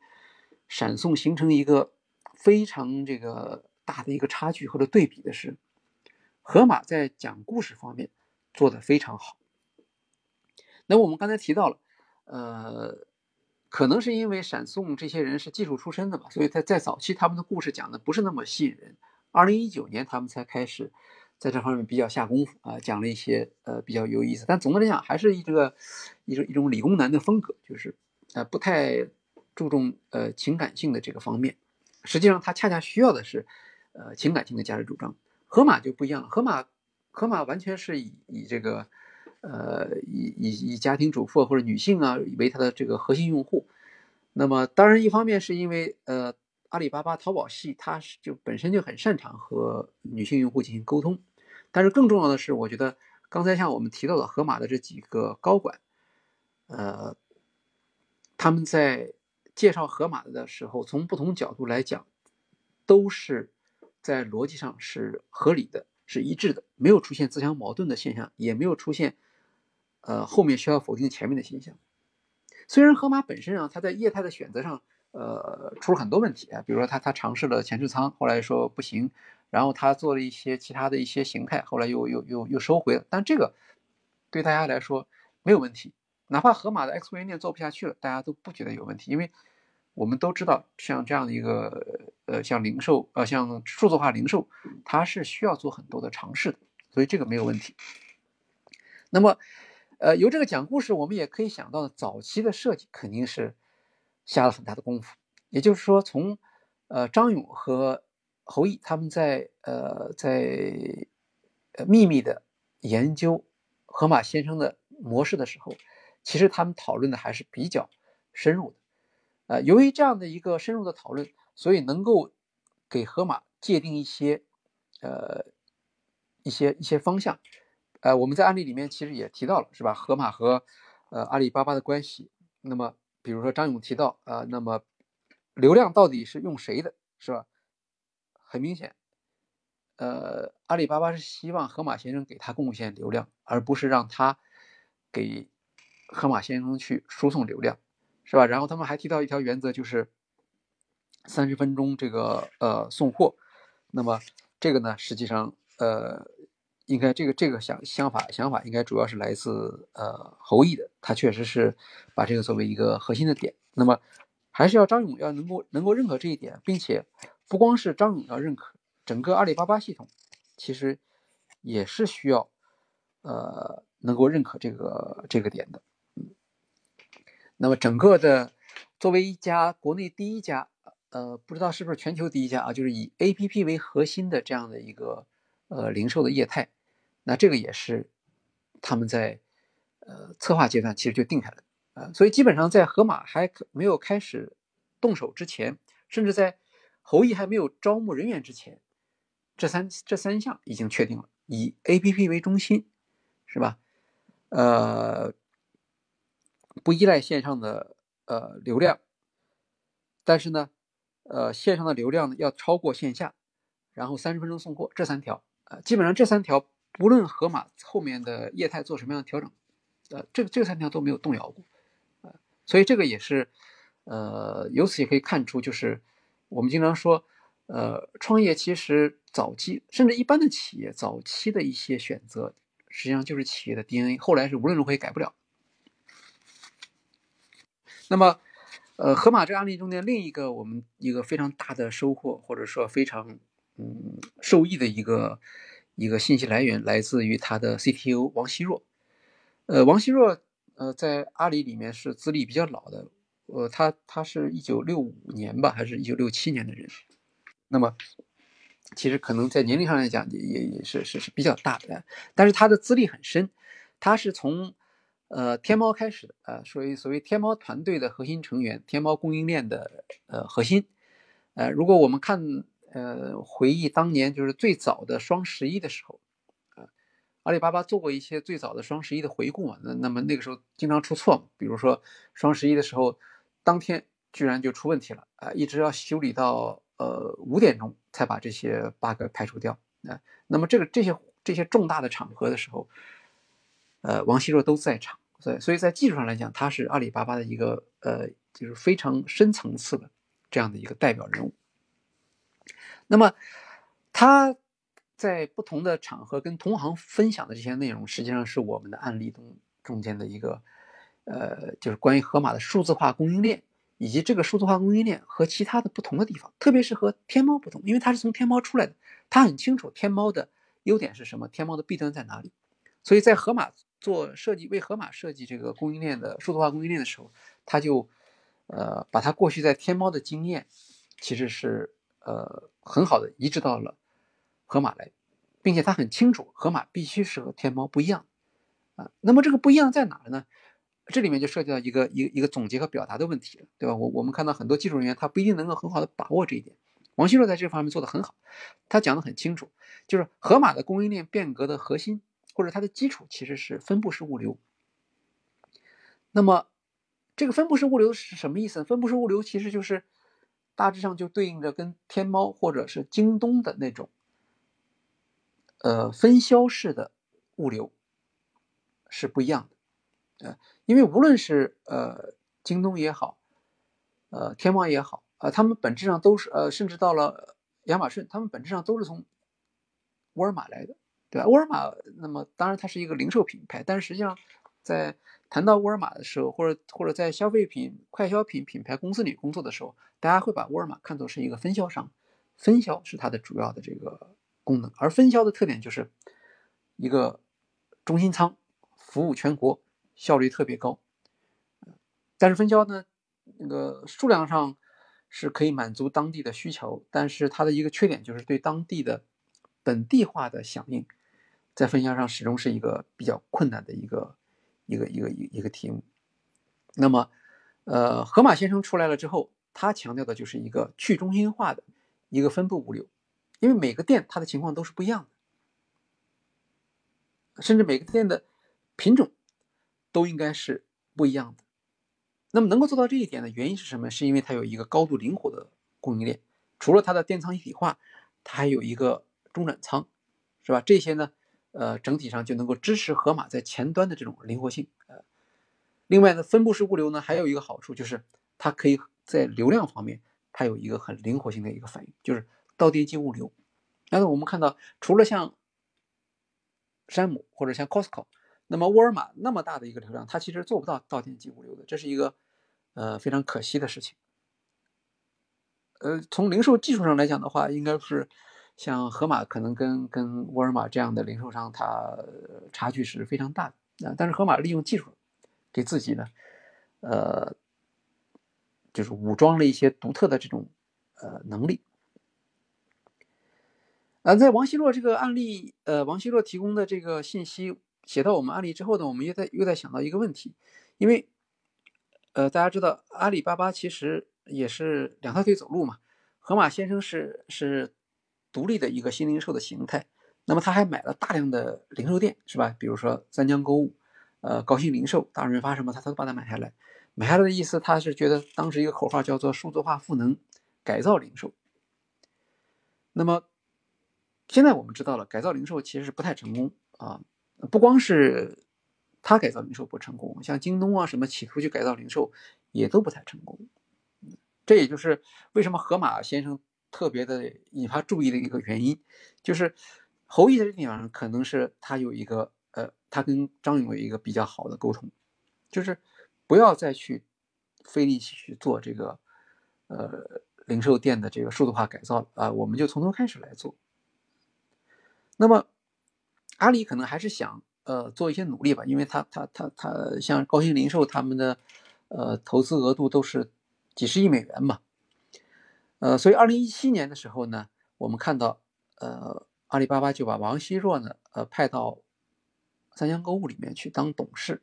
闪送形成一个非常这个大的一个差距或者对比的是，河马在讲故事方面做的非常好。那我们刚才提到了，呃，可能是因为闪送这些人是技术出身的吧，所以他在早期他们的故事讲的不是那么吸引人。二零一九年他们才开始在这方面比较下功夫啊，讲了一些呃比较有意思。但总的来讲，还是一个一种一种理工男的风格，就是呃不太。注重呃情感性的这个方面，实际上他恰恰需要的是呃情感性的价值主张。河马就不一样了，河马河马完全是以以这个呃以以以家庭主妇或者女性啊为它的这个核心用户。那么当然一方面是因为呃阿里巴巴淘宝系它是就本身就很擅长和女性用户进行沟通，但是更重要的是，我觉得刚才像我们提到的河马的这几个高管，呃他们在介绍河马的时候，从不同角度来讲，都是在逻辑上是合理的，是一致的，没有出现自相矛盾的现象，也没有出现呃后面需要否定前面的现象。虽然河马本身啊，它在业态的选择上，呃，出了很多问题啊，比如说它它尝试了前置仓，后来说不行，然后它做了一些其他的一些形态，后来又又又又收回了。但这个对大家来说没有问题。哪怕盒马的 X 会员店做不下去了，大家都不觉得有问题，因为我们都知道，像这样的一个呃，像零售呃，像数字化零售，它是需要做很多的尝试的，所以这个没有问题。那么，呃，由这个讲故事，我们也可以想到，早期的设计肯定是下了很大的功夫。也就是说，从呃张勇和侯毅他们在呃在秘密的研究河马先生的模式的时候。其实他们讨论的还是比较深入的，呃，由于这样的一个深入的讨论，所以能够给河马界定一些，呃，一些一些方向，呃，我们在案例里面其实也提到了，是吧？河马和呃阿里巴巴的关系，那么比如说张勇提到呃，那么流量到底是用谁的，是吧？很明显，呃，阿里巴巴是希望河马先生给他贡献流量，而不是让他给。河马先生去输送流量，是吧？然后他们还提到一条原则，就是三十分钟这个呃送货。那么这个呢，实际上呃，应该这个这个想想法想法应该主要是来自呃侯毅的，他确实是把这个作为一个核心的点。那么还是要张勇要能够能够认可这一点，并且不光是张勇要认可，整个阿里巴巴系统其实也是需要呃能够认可这个这个点的。嗯那么整个的，作为一家国内第一家，呃，不知道是不是全球第一家啊，就是以 A P P 为核心的这样的一个呃零售的业态，那这个也是他们在呃策划阶段其实就定下来的啊，所以基本上在盒马还没有开始动手之前，甚至在侯毅还没有招募人员之前，这三这三项已经确定了，以 A P P 为中心，是吧？呃。不依赖线上的呃流量，但是呢，呃线上的流量呢要超过线下，然后三十分钟送货这三条基本上这三条不论盒马后面的业态做什么样的调整，呃这这三条都没有动摇过，呃，所以这个也是呃由此也可以看出，就是我们经常说，呃创业其实早期甚至一般的企业早期的一些选择，实际上就是企业的 DNA，后来是无论如何也改不了。那么，呃，盒马这个案例中间另一个我们一个非常大的收获，或者说非常嗯受益的一个一个信息来源，来自于他的 CTO 王希若。呃，王希若呃在阿里里面是资历比较老的，呃，他他是一九六五年吧，还是一九六七年的人？那么其实可能在年龄上来讲也也也是是是比较大的，但是他的资历很深，他是从。呃，天猫开始的呃，所以所谓天猫团队的核心成员，天猫供应链的呃核心，呃，如果我们看呃回忆当年就是最早的双十一的时候，啊，阿里巴巴做过一些最早的双十一的回顾嘛，那那么那个时候经常出错嘛，比如说双十一的时候，当天居然就出问题了啊，一直要修理到呃五点钟才把这些 bug 排除掉啊，那么这个这些这些重大的场合的时候，呃，王希若都在场。对，所以在技术上来讲，他是阿里巴巴的一个呃，就是非常深层次的这样的一个代表人物。那么他在不同的场合跟同行分享的这些内容，实际上是我们的案例中中间的一个呃，就是关于盒马的数字化供应链，以及这个数字化供应链和其他的不同的地方，特别是和天猫不同，因为他是从天猫出来的，他很清楚天猫的优点是什么，天猫的弊端在哪里，所以在盒马。做设计为盒马设计这个供应链的数字化供应链的时候，他就，呃，把他过去在天猫的经验，其实是呃很好的移植到了盒马来，并且他很清楚盒马必须是和天猫不一样，啊，那么这个不一样在哪呢？这里面就涉及到一个一个一个总结和表达的问题了，对吧？我我们看到很多技术人员他不一定能够很好的把握这一点，王希若在这方面做得很好，他讲得很清楚，就是盒马的供应链变革的核心。或者它的基础其实是分布式物流。那么，这个分布式物流是什么意思？分布式物流其实就是大致上就对应着跟天猫或者是京东的那种，呃，分销式的物流是不一样的。呃，因为无论是呃京东也好，呃天猫也好，呃，他们本质上都是呃，甚至到了亚马逊，他们本质上都是从沃尔玛来的。对吧？沃尔玛，那么当然它是一个零售品牌，但是实际上，在谈到沃尔玛的时候，或者或者在消费品快消品品牌公司里工作的时候，大家会把沃尔玛看作是一个分销商，分销是它的主要的这个功能，而分销的特点就是一个中心仓，服务全国，效率特别高。但是分销呢，那个数量上是可以满足当地的需求，但是它的一个缺点就是对当地的本地化的响应。在分销上始终是一个比较困难的一个一个一个一一个题目。那么，呃，河马先生出来了之后，他强调的就是一个去中心化的一个分布物流，因为每个店它的情况都是不一样的，甚至每个店的品种都应该是不一样的。那么能够做到这一点的原因是什么？是因为它有一个高度灵活的供应链，除了它的电仓一体化，它还有一个中转仓，是吧？这些呢？呃，整体上就能够支持盒马在前端的这种灵活性。呃，另外呢，分布式物流呢还有一个好处，就是它可以在流量方面，它有一个很灵活性的一个反应，就是到店进物流。但是我们看到，除了像山姆或者像 Costco，那么沃尔玛那么大的一个流量，它其实做不到到店进物流的，这是一个呃非常可惜的事情。呃，从零售技术上来讲的话，应该是。像盒马可能跟跟沃尔玛这样的零售商，它差距是非常大的啊。但是盒马利用技术，给自己呢，呃，就是武装了一些独特的这种呃能力。啊，在王希洛这个案例，呃，王希洛提供的这个信息写到我们案例之后呢，我们又在又在想到一个问题，因为呃，大家知道阿里巴巴其实也是两条腿走路嘛，盒马先生是是。独立的一个新零售的形态，那么他还买了大量的零售店，是吧？比如说三江购物，呃，高新零售、大润发什么，他都把它买下来。买下来的意思，他是觉得当时一个口号叫做数字化赋能改造零售。那么现在我们知道了，改造零售其实是不太成功啊。不光是他改造零售不成功，像京东啊什么企图去改造零售也都不太成功。这也就是为什么河马先生。特别的引发注意的一个原因，就是侯毅在这地方可能是他有一个呃，他跟张勇有一个比较好的沟通，就是不要再去费力气去做这个呃零售店的这个数字化改造了啊，我们就从头开始来做。那么阿里可能还是想呃做一些努力吧，因为他他他他像高新零售他们的呃投资额度都是几十亿美元嘛，呃，所以二零一七年的时候呢，我们看到呃阿里巴巴就把王希若呢呃派到三江购物里面去当董事。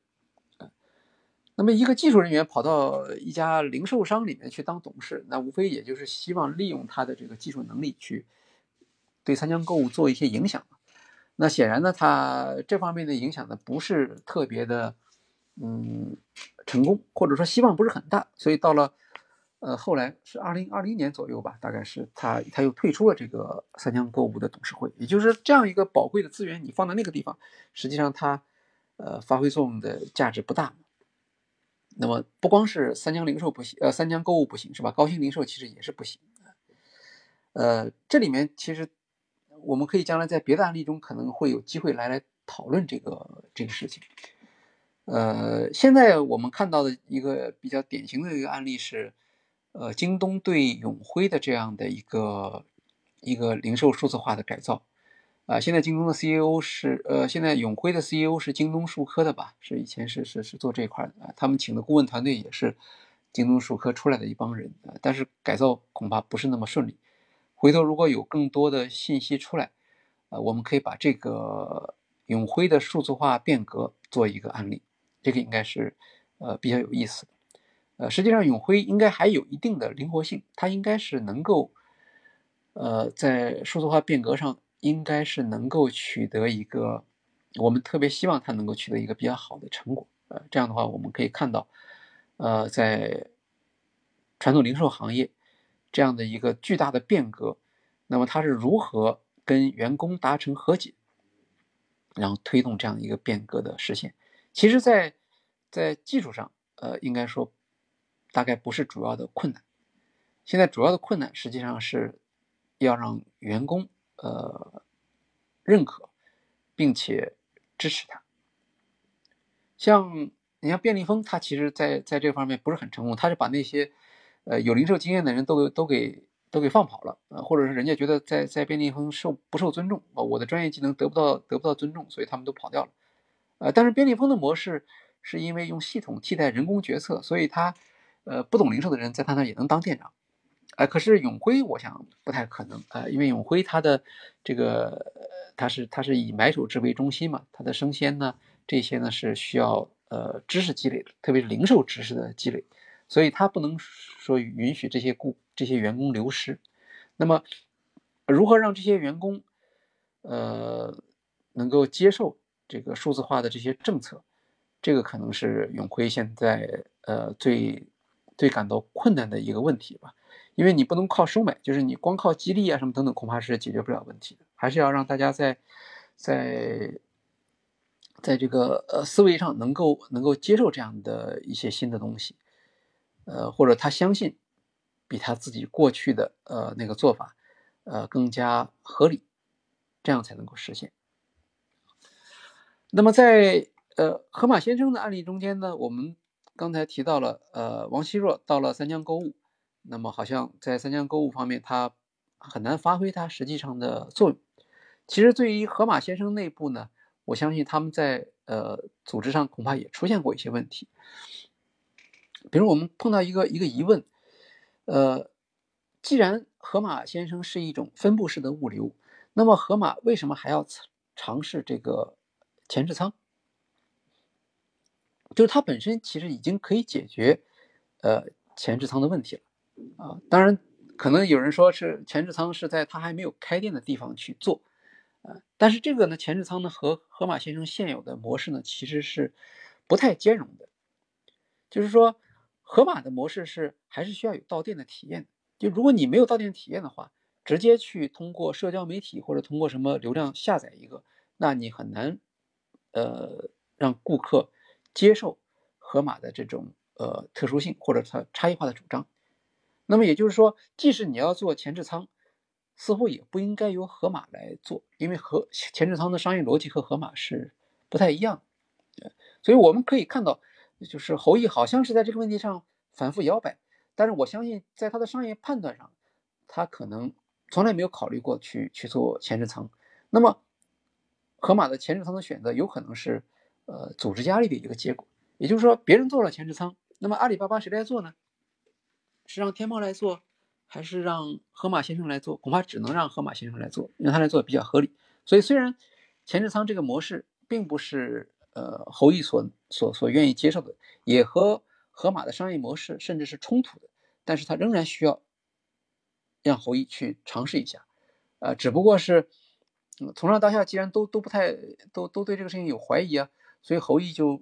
那么，一个技术人员跑到一家零售商里面去当董事，那无非也就是希望利用他的这个技术能力去对三江购物做一些影响。那显然呢，他这方面的影响呢不是特别的，嗯，成功，或者说希望不是很大。所以到了呃后来是二零二零年左右吧，大概是他他又退出了这个三江购物的董事会。也就是这样一个宝贵的资源，你放在那个地方，实际上它呃发挥作用的价值不大。那么不光是三江零售不行，呃，三江购物不行，是吧？高新零售其实也是不行。呃，这里面其实我们可以将来在别的案例中可能会有机会来来讨论这个这个事情。呃，现在我们看到的一个比较典型的一个案例是，呃，京东对永辉的这样的一个一个零售数字化的改造。啊，现在京东的 CEO 是呃，现在永辉的 CEO 是京东数科的吧？是以前是是是做这块的啊。他们请的顾问团队也是京东数科出来的一帮人啊。但是改造恐怕不是那么顺利。回头如果有更多的信息出来，呃，我们可以把这个永辉的数字化变革做一个案例，这个应该是呃比较有意思的。呃，实际上永辉应该还有一定的灵活性，它应该是能够呃在数字化变革上。应该是能够取得一个，我们特别希望它能够取得一个比较好的成果。呃，这样的话，我们可以看到，呃，在传统零售行业这样的一个巨大的变革，那么它是如何跟员工达成和解，然后推动这样一个变革的实现？其实，在在技术上，呃，应该说大概不是主要的困难。现在主要的困难实际上是要让员工。呃，认可并且支持他。像你像便利蜂，它其实在在这方面不是很成功，他是把那些呃有零售经验的人都都给都给放跑了啊，或者是人家觉得在在便利蜂受不受尊重啊，我的专业技能得不到得不到尊重，所以他们都跑掉了。呃，但是便利蜂的模式是因为用系统替代人工决策，所以它呃不懂零售的人在他那也能当店长。哎，可是永辉，我想不太可能啊，因为永辉它的这个，它是它是以买手制为中心嘛，它的生鲜呢，这些呢是需要呃知识积累的，特别是零售知识的积累，所以它不能说允许这些雇这些员工流失。那么，如何让这些员工呃能够接受这个数字化的这些政策，这个可能是永辉现在呃最最感到困难的一个问题吧。因为你不能靠收买，就是你光靠激励啊什么等等，恐怕是解决不了问题的。还是要让大家在在在这个呃思维上能够能够接受这样的一些新的东西，呃，或者他相信比他自己过去的呃那个做法呃更加合理，这样才能够实现。那么在呃河马先生的案例中间呢，我们刚才提到了呃王希若到了三江购物。那么好像在三江购物方面，他很难发挥它实际上的作用。其实对于盒马先生内部呢，我相信他们在呃组织上恐怕也出现过一些问题。比如我们碰到一个一个疑问，呃，既然盒马先生是一种分布式的物流，那么盒马为什么还要尝试这个前置仓？就是它本身其实已经可以解决呃前置仓的问题了。啊，当然，可能有人说是前置仓是在它还没有开店的地方去做，呃，但是这个呢，前置仓呢和盒马先生现有的模式呢其实是不太兼容的，就是说，盒马的模式是还是需要有到店的体验，就如果你没有到店体验的话，直接去通过社交媒体或者通过什么流量下载一个，那你很难，呃，让顾客接受盒马的这种呃特殊性或者它差异化的主张。那么也就是说，即使你要做前置仓，似乎也不应该由盒马来做，因为和前置仓的商业逻辑和盒马是不太一样。所以我们可以看到，就是侯毅好像是在这个问题上反复摇摆。但是我相信，在他的商业判断上，他可能从来没有考虑过去去做前置仓。那么，盒马的前置仓的选择有可能是呃组织压力的一个结果。也就是说，别人做了前置仓，那么阿里巴巴谁来做呢？是让天猫来做，还是让盒马先生来做？恐怕只能让盒马先生来做，让他来做比较合理。所以，虽然前置仓这个模式并不是呃侯毅所所所愿意接受的，也和盒马的商业模式甚至是冲突的，但是他仍然需要让侯毅去尝试一下。呃，只不过是从上到下，既然都都不太都都对这个事情有怀疑啊，所以侯毅就。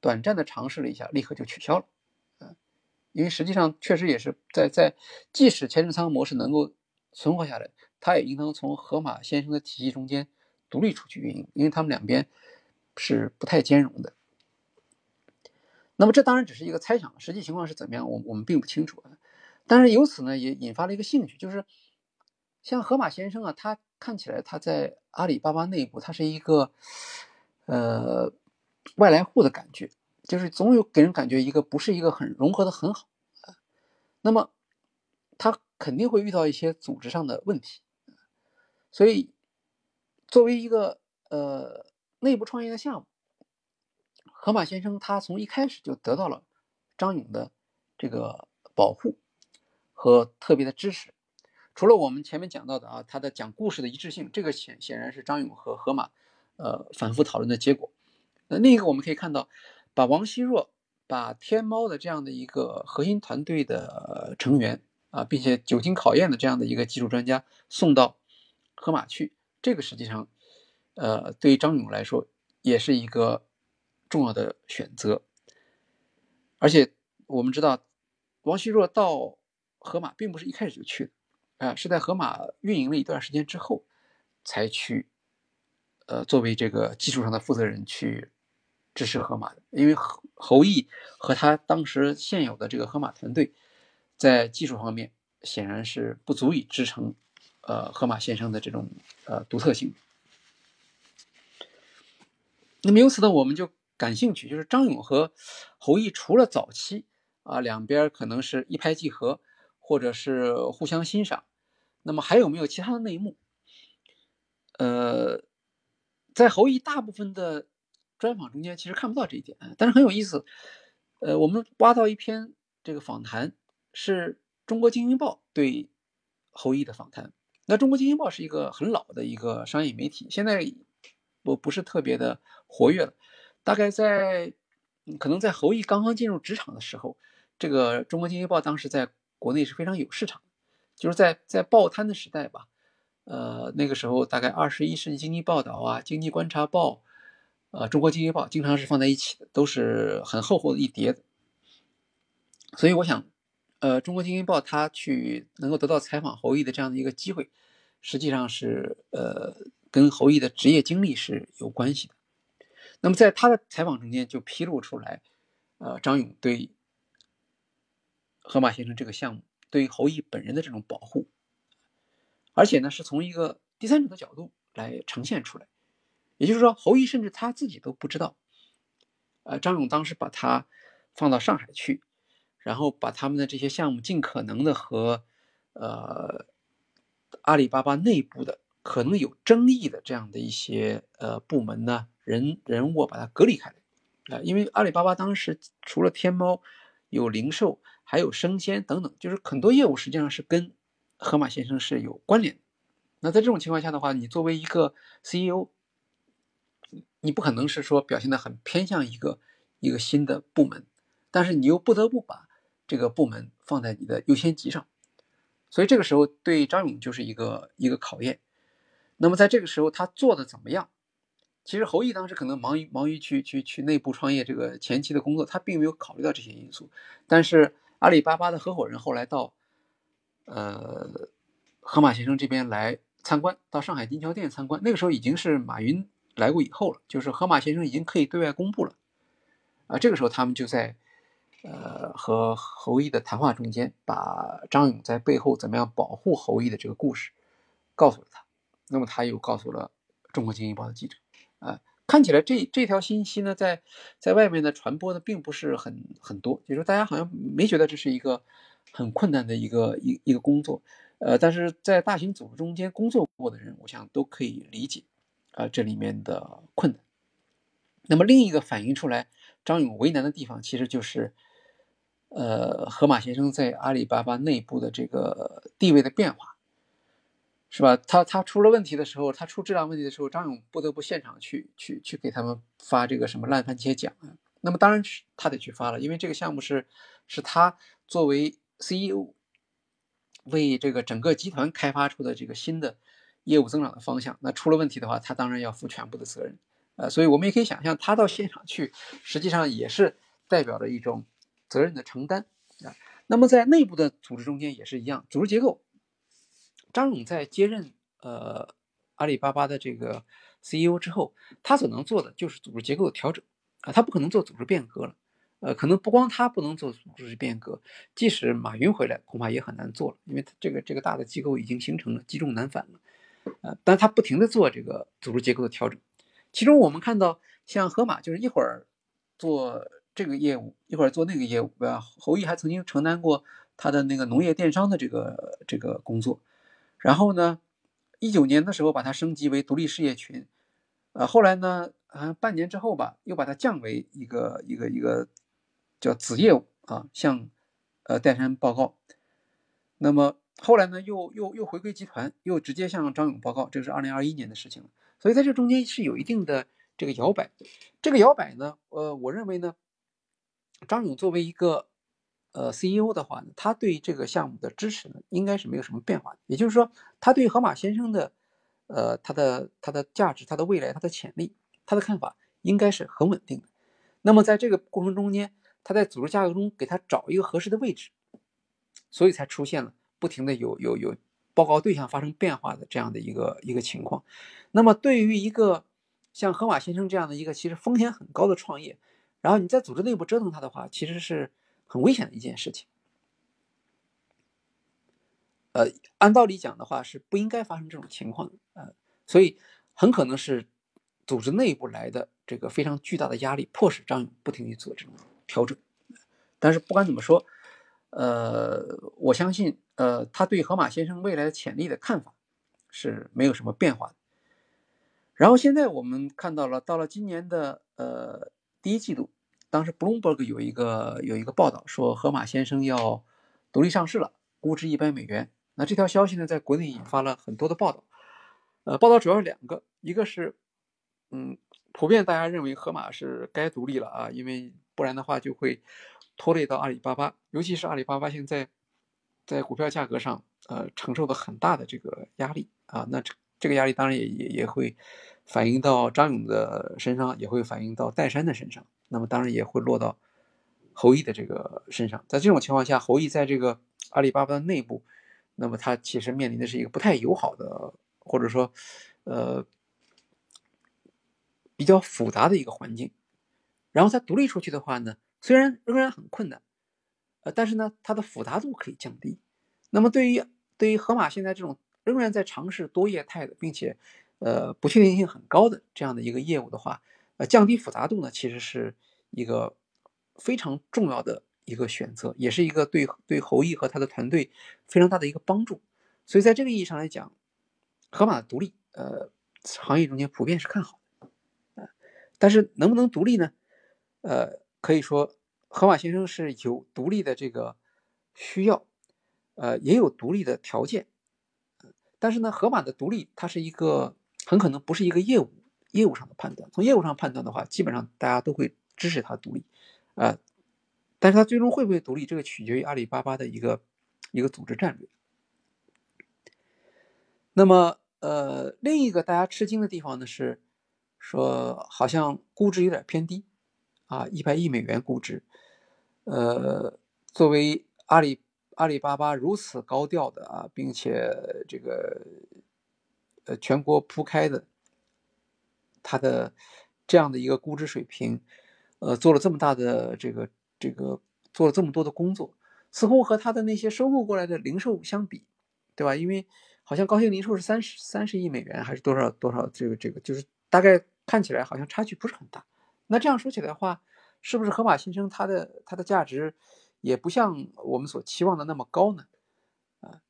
短暂的尝试了一下，立刻就取消了，嗯，因为实际上确实也是在在，即使前置仓模式能够存活下来，它也应当从河马先生的体系中间独立出去运营，因为他们两边是不太兼容的。那么这当然只是一个猜想，实际情况是怎么样，我我们并不清楚。但是由此呢，也引发了一个兴趣，就是像河马先生啊，他看起来他在阿里巴巴内部，它是一个呃。外来户的感觉，就是总有给人感觉一个不是一个很融合的很好那么他肯定会遇到一些组织上的问题，所以作为一个呃内部创业的项目，河马先生他从一开始就得到了张勇的这个保护和特别的支持。除了我们前面讲到的啊，他的讲故事的一致性，这个显显然是张勇和河马呃反复讨论的结果。那另一个我们可以看到，把王希若、把天猫的这样的一个核心团队的成员啊，并且久经考验的这样的一个技术专家送到盒马去，这个实际上，呃，对于张勇来说也是一个重要的选择。而且我们知道，王希若到盒马并不是一开始就去的，啊，是在盒马运营了一段时间之后才去，呃，作为这个技术上的负责人去。支持河马的，因为侯侯毅和他当时现有的这个河马团队，在技术方面显然是不足以支撑，呃，河马先生的这种呃独特性。那么由此呢，我们就感兴趣，就是张勇和侯毅除了早期啊两边可能是一拍即合，或者是互相欣赏，那么还有没有其他的内幕？呃，在侯毅大部分的。专访中间其实看不到这一点，但是很有意思。呃，我们挖到一篇这个访谈，是中国经营报对侯毅的访谈。那中国经营报是一个很老的一个商业媒体，现在不不是特别的活跃了。大概在可能在侯毅刚刚进入职场的时候，这个中国经营报当时在国内是非常有市场，就是在在报摊的时代吧。呃，那个时候大概二十一世纪经济报道啊，经济观察报。呃，中国经济报经常是放在一起的，都是很厚厚的一叠。所以我想，呃，中国经济报他去能够得到采访侯毅的这样的一个机会，实际上是呃跟侯毅的职业经历是有关系的。那么在他的采访中间就披露出来，呃，张勇对河马先生这个项目对于侯毅本人的这种保护，而且呢是从一个第三者的角度来呈现出来。也就是说，侯毅甚至他自己都不知道，呃，张勇当时把他放到上海去，然后把他们的这些项目尽可能的和呃阿里巴巴内部的可能有争议的这样的一些呃部门呢人人物把它隔离开来，啊，因为阿里巴巴当时除了天猫有零售，还有生鲜等等，就是很多业务实际上是跟河马先生是有关联的。那在这种情况下的话，你作为一个 CEO。你不可能是说表现的很偏向一个一个新的部门，但是你又不得不把这个部门放在你的优先级上，所以这个时候对张勇就是一个一个考验。那么在这个时候他做的怎么样？其实侯毅当时可能忙于忙于去去去内部创业这个前期的工作，他并没有考虑到这些因素。但是阿里巴巴的合伙人后来到呃河马先生这边来参观，到上海金桥店参观，那个时候已经是马云。来过以后了，就是河马先生已经可以对外公布了，啊，这个时候他们就在，呃，和侯毅的谈话中间，把张勇在背后怎么样保护侯毅的这个故事告诉了他，那么他又告诉了中国经济报的记者，啊，看起来这这条信息呢，在在外面的传播的并不是很很多，也就是大家好像没觉得这是一个很困难的一个一一个工作，呃，但是在大型组织中间工作过的人，我想都可以理解啊这里面的困难。那么另一个反映出来张勇为难的地方，其实就是，呃，河马先生在阿里巴巴内部的这个地位的变化。是吧？他他出了问题的时候，他出质量问题的时候，张勇不得不现场去去去给他们发这个什么烂番茄奖啊。那么当然是他得去发了，因为这个项目是是他作为 CEO 为这个整个集团开发出的这个新的业务增长的方向。那出了问题的话，他当然要负全部的责任。呃，所以我们也可以想象，他到现场去，实际上也是代表着一种责任的承担啊。那么在内部的组织中间也是一样，组织结构。张勇在接任呃阿里巴巴的这个 CEO 之后，他所能做的就是组织结构的调整啊，他不可能做组织变革了。呃，可能不光他不能做组织变革，即使马云回来，恐怕也很难做了，因为这个这个大的机构已经形成了，积重难返了。呃，但他不停的做这个组织结构的调整，其中我们看到像盒马，就是一会儿做这个业务，一会儿做那个业务，啊，侯毅还曾经承担过他的那个农业电商的这个这个工作。然后呢，一九年的时候把它升级为独立事业群，呃，后来呢，啊，半年之后吧，又把它降为一个一个一个叫子业务啊，向呃戴珊报告。那么后来呢，又又又回归集团，又直接向张勇报告，这是二零二一年的事情了。所以在这中间是有一定的这个摇摆。这个摇摆呢，呃，我认为呢，张勇作为一个。呃，CEO 的话呢，他对这个项目的支持呢，应该是没有什么变化的。也就是说，他对河马先生的，呃，他的他的价值、他的未来、他的潜力，他的看法应该是很稳定的。那么在这个过程中间，他在组织架构中给他找一个合适的位置，所以才出现了不停的有有有报告对象发生变化的这样的一个一个情况。那么对于一个像河马先生这样的一个其实风险很高的创业，然后你在组织内部折腾他的话，其实是。很危险的一件事情，呃，按道理讲的话是不应该发生这种情况的，呃，所以很可能是组织内部来的这个非常巨大的压力，迫使张勇不停地做这种调整。但是不管怎么说，呃，我相信，呃，他对河马先生未来的潜力的看法是没有什么变化的。然后现在我们看到了，到了今年的呃第一季度。当时 Bloomberg 有一个有一个报道说，河马先生要独立上市了，估值一百美元。那这条消息呢，在国内引发了很多的报道。呃，报道主要是两个，一个是，嗯，普遍大家认为河马是该独立了啊，因为不然的话就会拖累到阿里巴巴，尤其是阿里巴巴现在在股票价格上，呃，承受的很大的这个压力啊。那这这个压力当然也也也会反映到张勇的身上，也会反映到戴珊的身上。那么当然也会落到侯毅的这个身上，在这种情况下，侯毅在这个阿里巴巴的内部，那么他其实面临的是一个不太友好的，或者说，呃，比较复杂的一个环境。然后他独立出去的话呢，虽然仍然很困难，呃，但是呢，它的复杂度可以降低。那么对于对于盒马现在这种仍然在尝试多业态的，并且呃不确定性很高的这样的一个业务的话，呃，降低复杂度呢，其实是一个非常重要的一个选择，也是一个对对侯毅和他的团队非常大的一个帮助。所以在这个意义上来讲，盒马的独立，呃，行业中间普遍是看好的。但是能不能独立呢？呃，可以说盒马先生是有独立的这个需要，呃，也有独立的条件。但是呢，盒马的独立，它是一个很可能不是一个业务。业务上的判断，从业务上判断的话，基本上大家都会支持它独立，啊，但是它最终会不会独立，这个取决于阿里巴巴的一个一个组织战略。那么，呃，另一个大家吃惊的地方呢是，说好像估值有点偏低，啊，一百亿美元估值，呃，作为阿里阿里巴巴如此高调的啊，并且这个呃全国铺开的。它的这样的一个估值水平，呃，做了这么大的这个这个，做了这么多的工作，似乎和它的那些收购过来的零售相比，对吧？因为好像高新零售是三十三十亿美元，还是多少多少？这个这个就是大概看起来好像差距不是很大。那这样说起来的话，是不是河马先生它的它的价值也不像我们所期望的那么高呢？啊，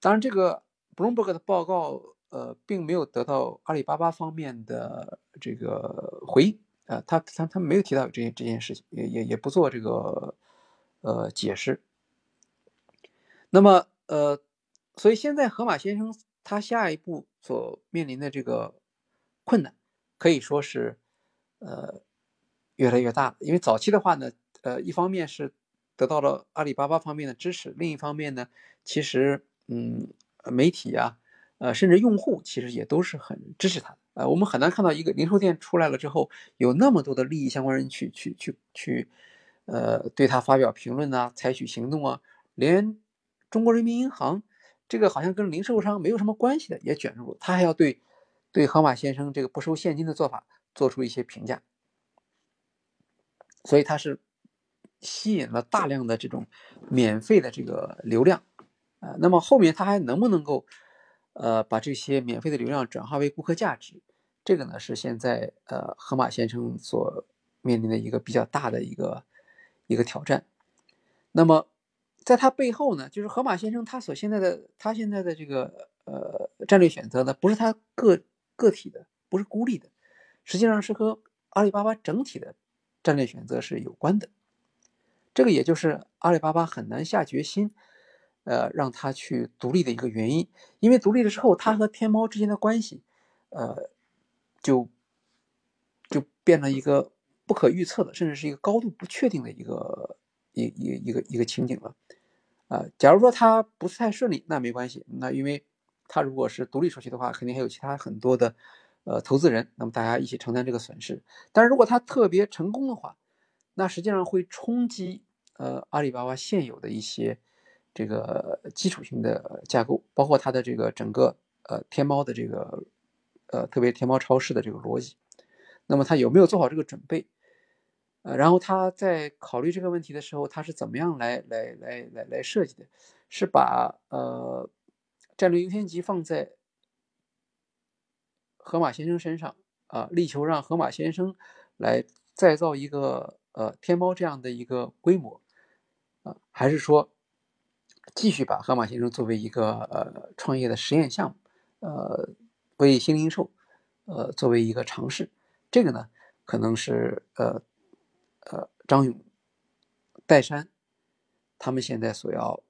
当然这个 Bloomberg 的报告呃并没有得到阿里巴巴方面的这个回应啊，他他他没有提到这件这件事情，也也也不做这个呃解释。那么呃，所以现在河马先生他下一步所面临的这个困难，可以说是呃越来越大。因为早期的话呢，呃，一方面是得到了阿里巴巴方面的支持，另一方面呢，其实嗯，媒体啊，呃，甚至用户其实也都是很支持他的。呃，我们很难看到一个零售店出来了之后，有那么多的利益相关人去去去去，呃，对他发表评论啊，采取行动啊，连。中国人民银行这个好像跟零售商没有什么关系的也卷入，他还要对对河马先生这个不收现金的做法做出一些评价，所以他是吸引了大量的这种免费的这个流量啊。那么后面他还能不能够呃把这些免费的流量转化为顾客价值？这个呢是现在呃河马先生所面临的一个比较大的一个一个挑战。那么。在他背后呢，就是河马先生他所现在的他现在的这个呃战略选择呢，不是他个个体的，不是孤立的，实际上是和阿里巴巴整体的战略选择是有关的。这个也就是阿里巴巴很难下决心，呃，让他去独立的一个原因。因为独立了之后，他和天猫之间的关系，呃，就就变成一个不可预测的，甚至是一个高度不确定的一个一一一个一个情景了。啊，假如说他不是太顺利，那没关系。那因为他如果是独立出去的话，肯定还有其他很多的呃投资人，那么大家一起承担这个损失。但是如果他特别成功的话，那实际上会冲击呃阿里巴巴现有的一些这个基础性的架构，包括它的这个整个呃天猫的这个呃特别天猫超市的这个逻辑。那么他有没有做好这个准备？呃，然后他在考虑这个问题的时候，他是怎么样来来来来来设计的？是把呃战略优先级放在河马先生身上啊，力求让河马先生来再造一个呃天猫这样的一个规模啊，还是说继续把河马先生作为一个呃创业的实验项目，呃为新零售呃作为一个尝试？这个呢，可能是呃。呃，张勇、戴珊，他们现在所要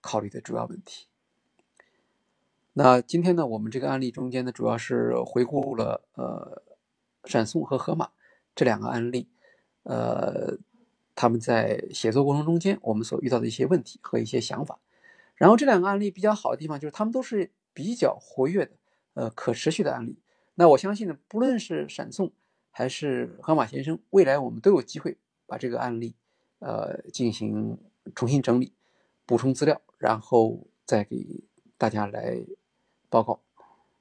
考虑的主要问题。那今天呢，我们这个案例中间呢，主要是回顾了呃，闪送和盒马这两个案例，呃，他们在写作过程中间我们所遇到的一些问题和一些想法。然后这两个案例比较好的地方就是他们都是比较活跃的，呃，可持续的案例。那我相信呢，不论是闪送还是河马先生，未来我们都有机会。把这个案例，呃，进行重新整理、补充资料，然后再给大家来报告。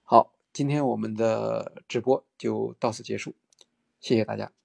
好，今天我们的直播就到此结束，谢谢大家。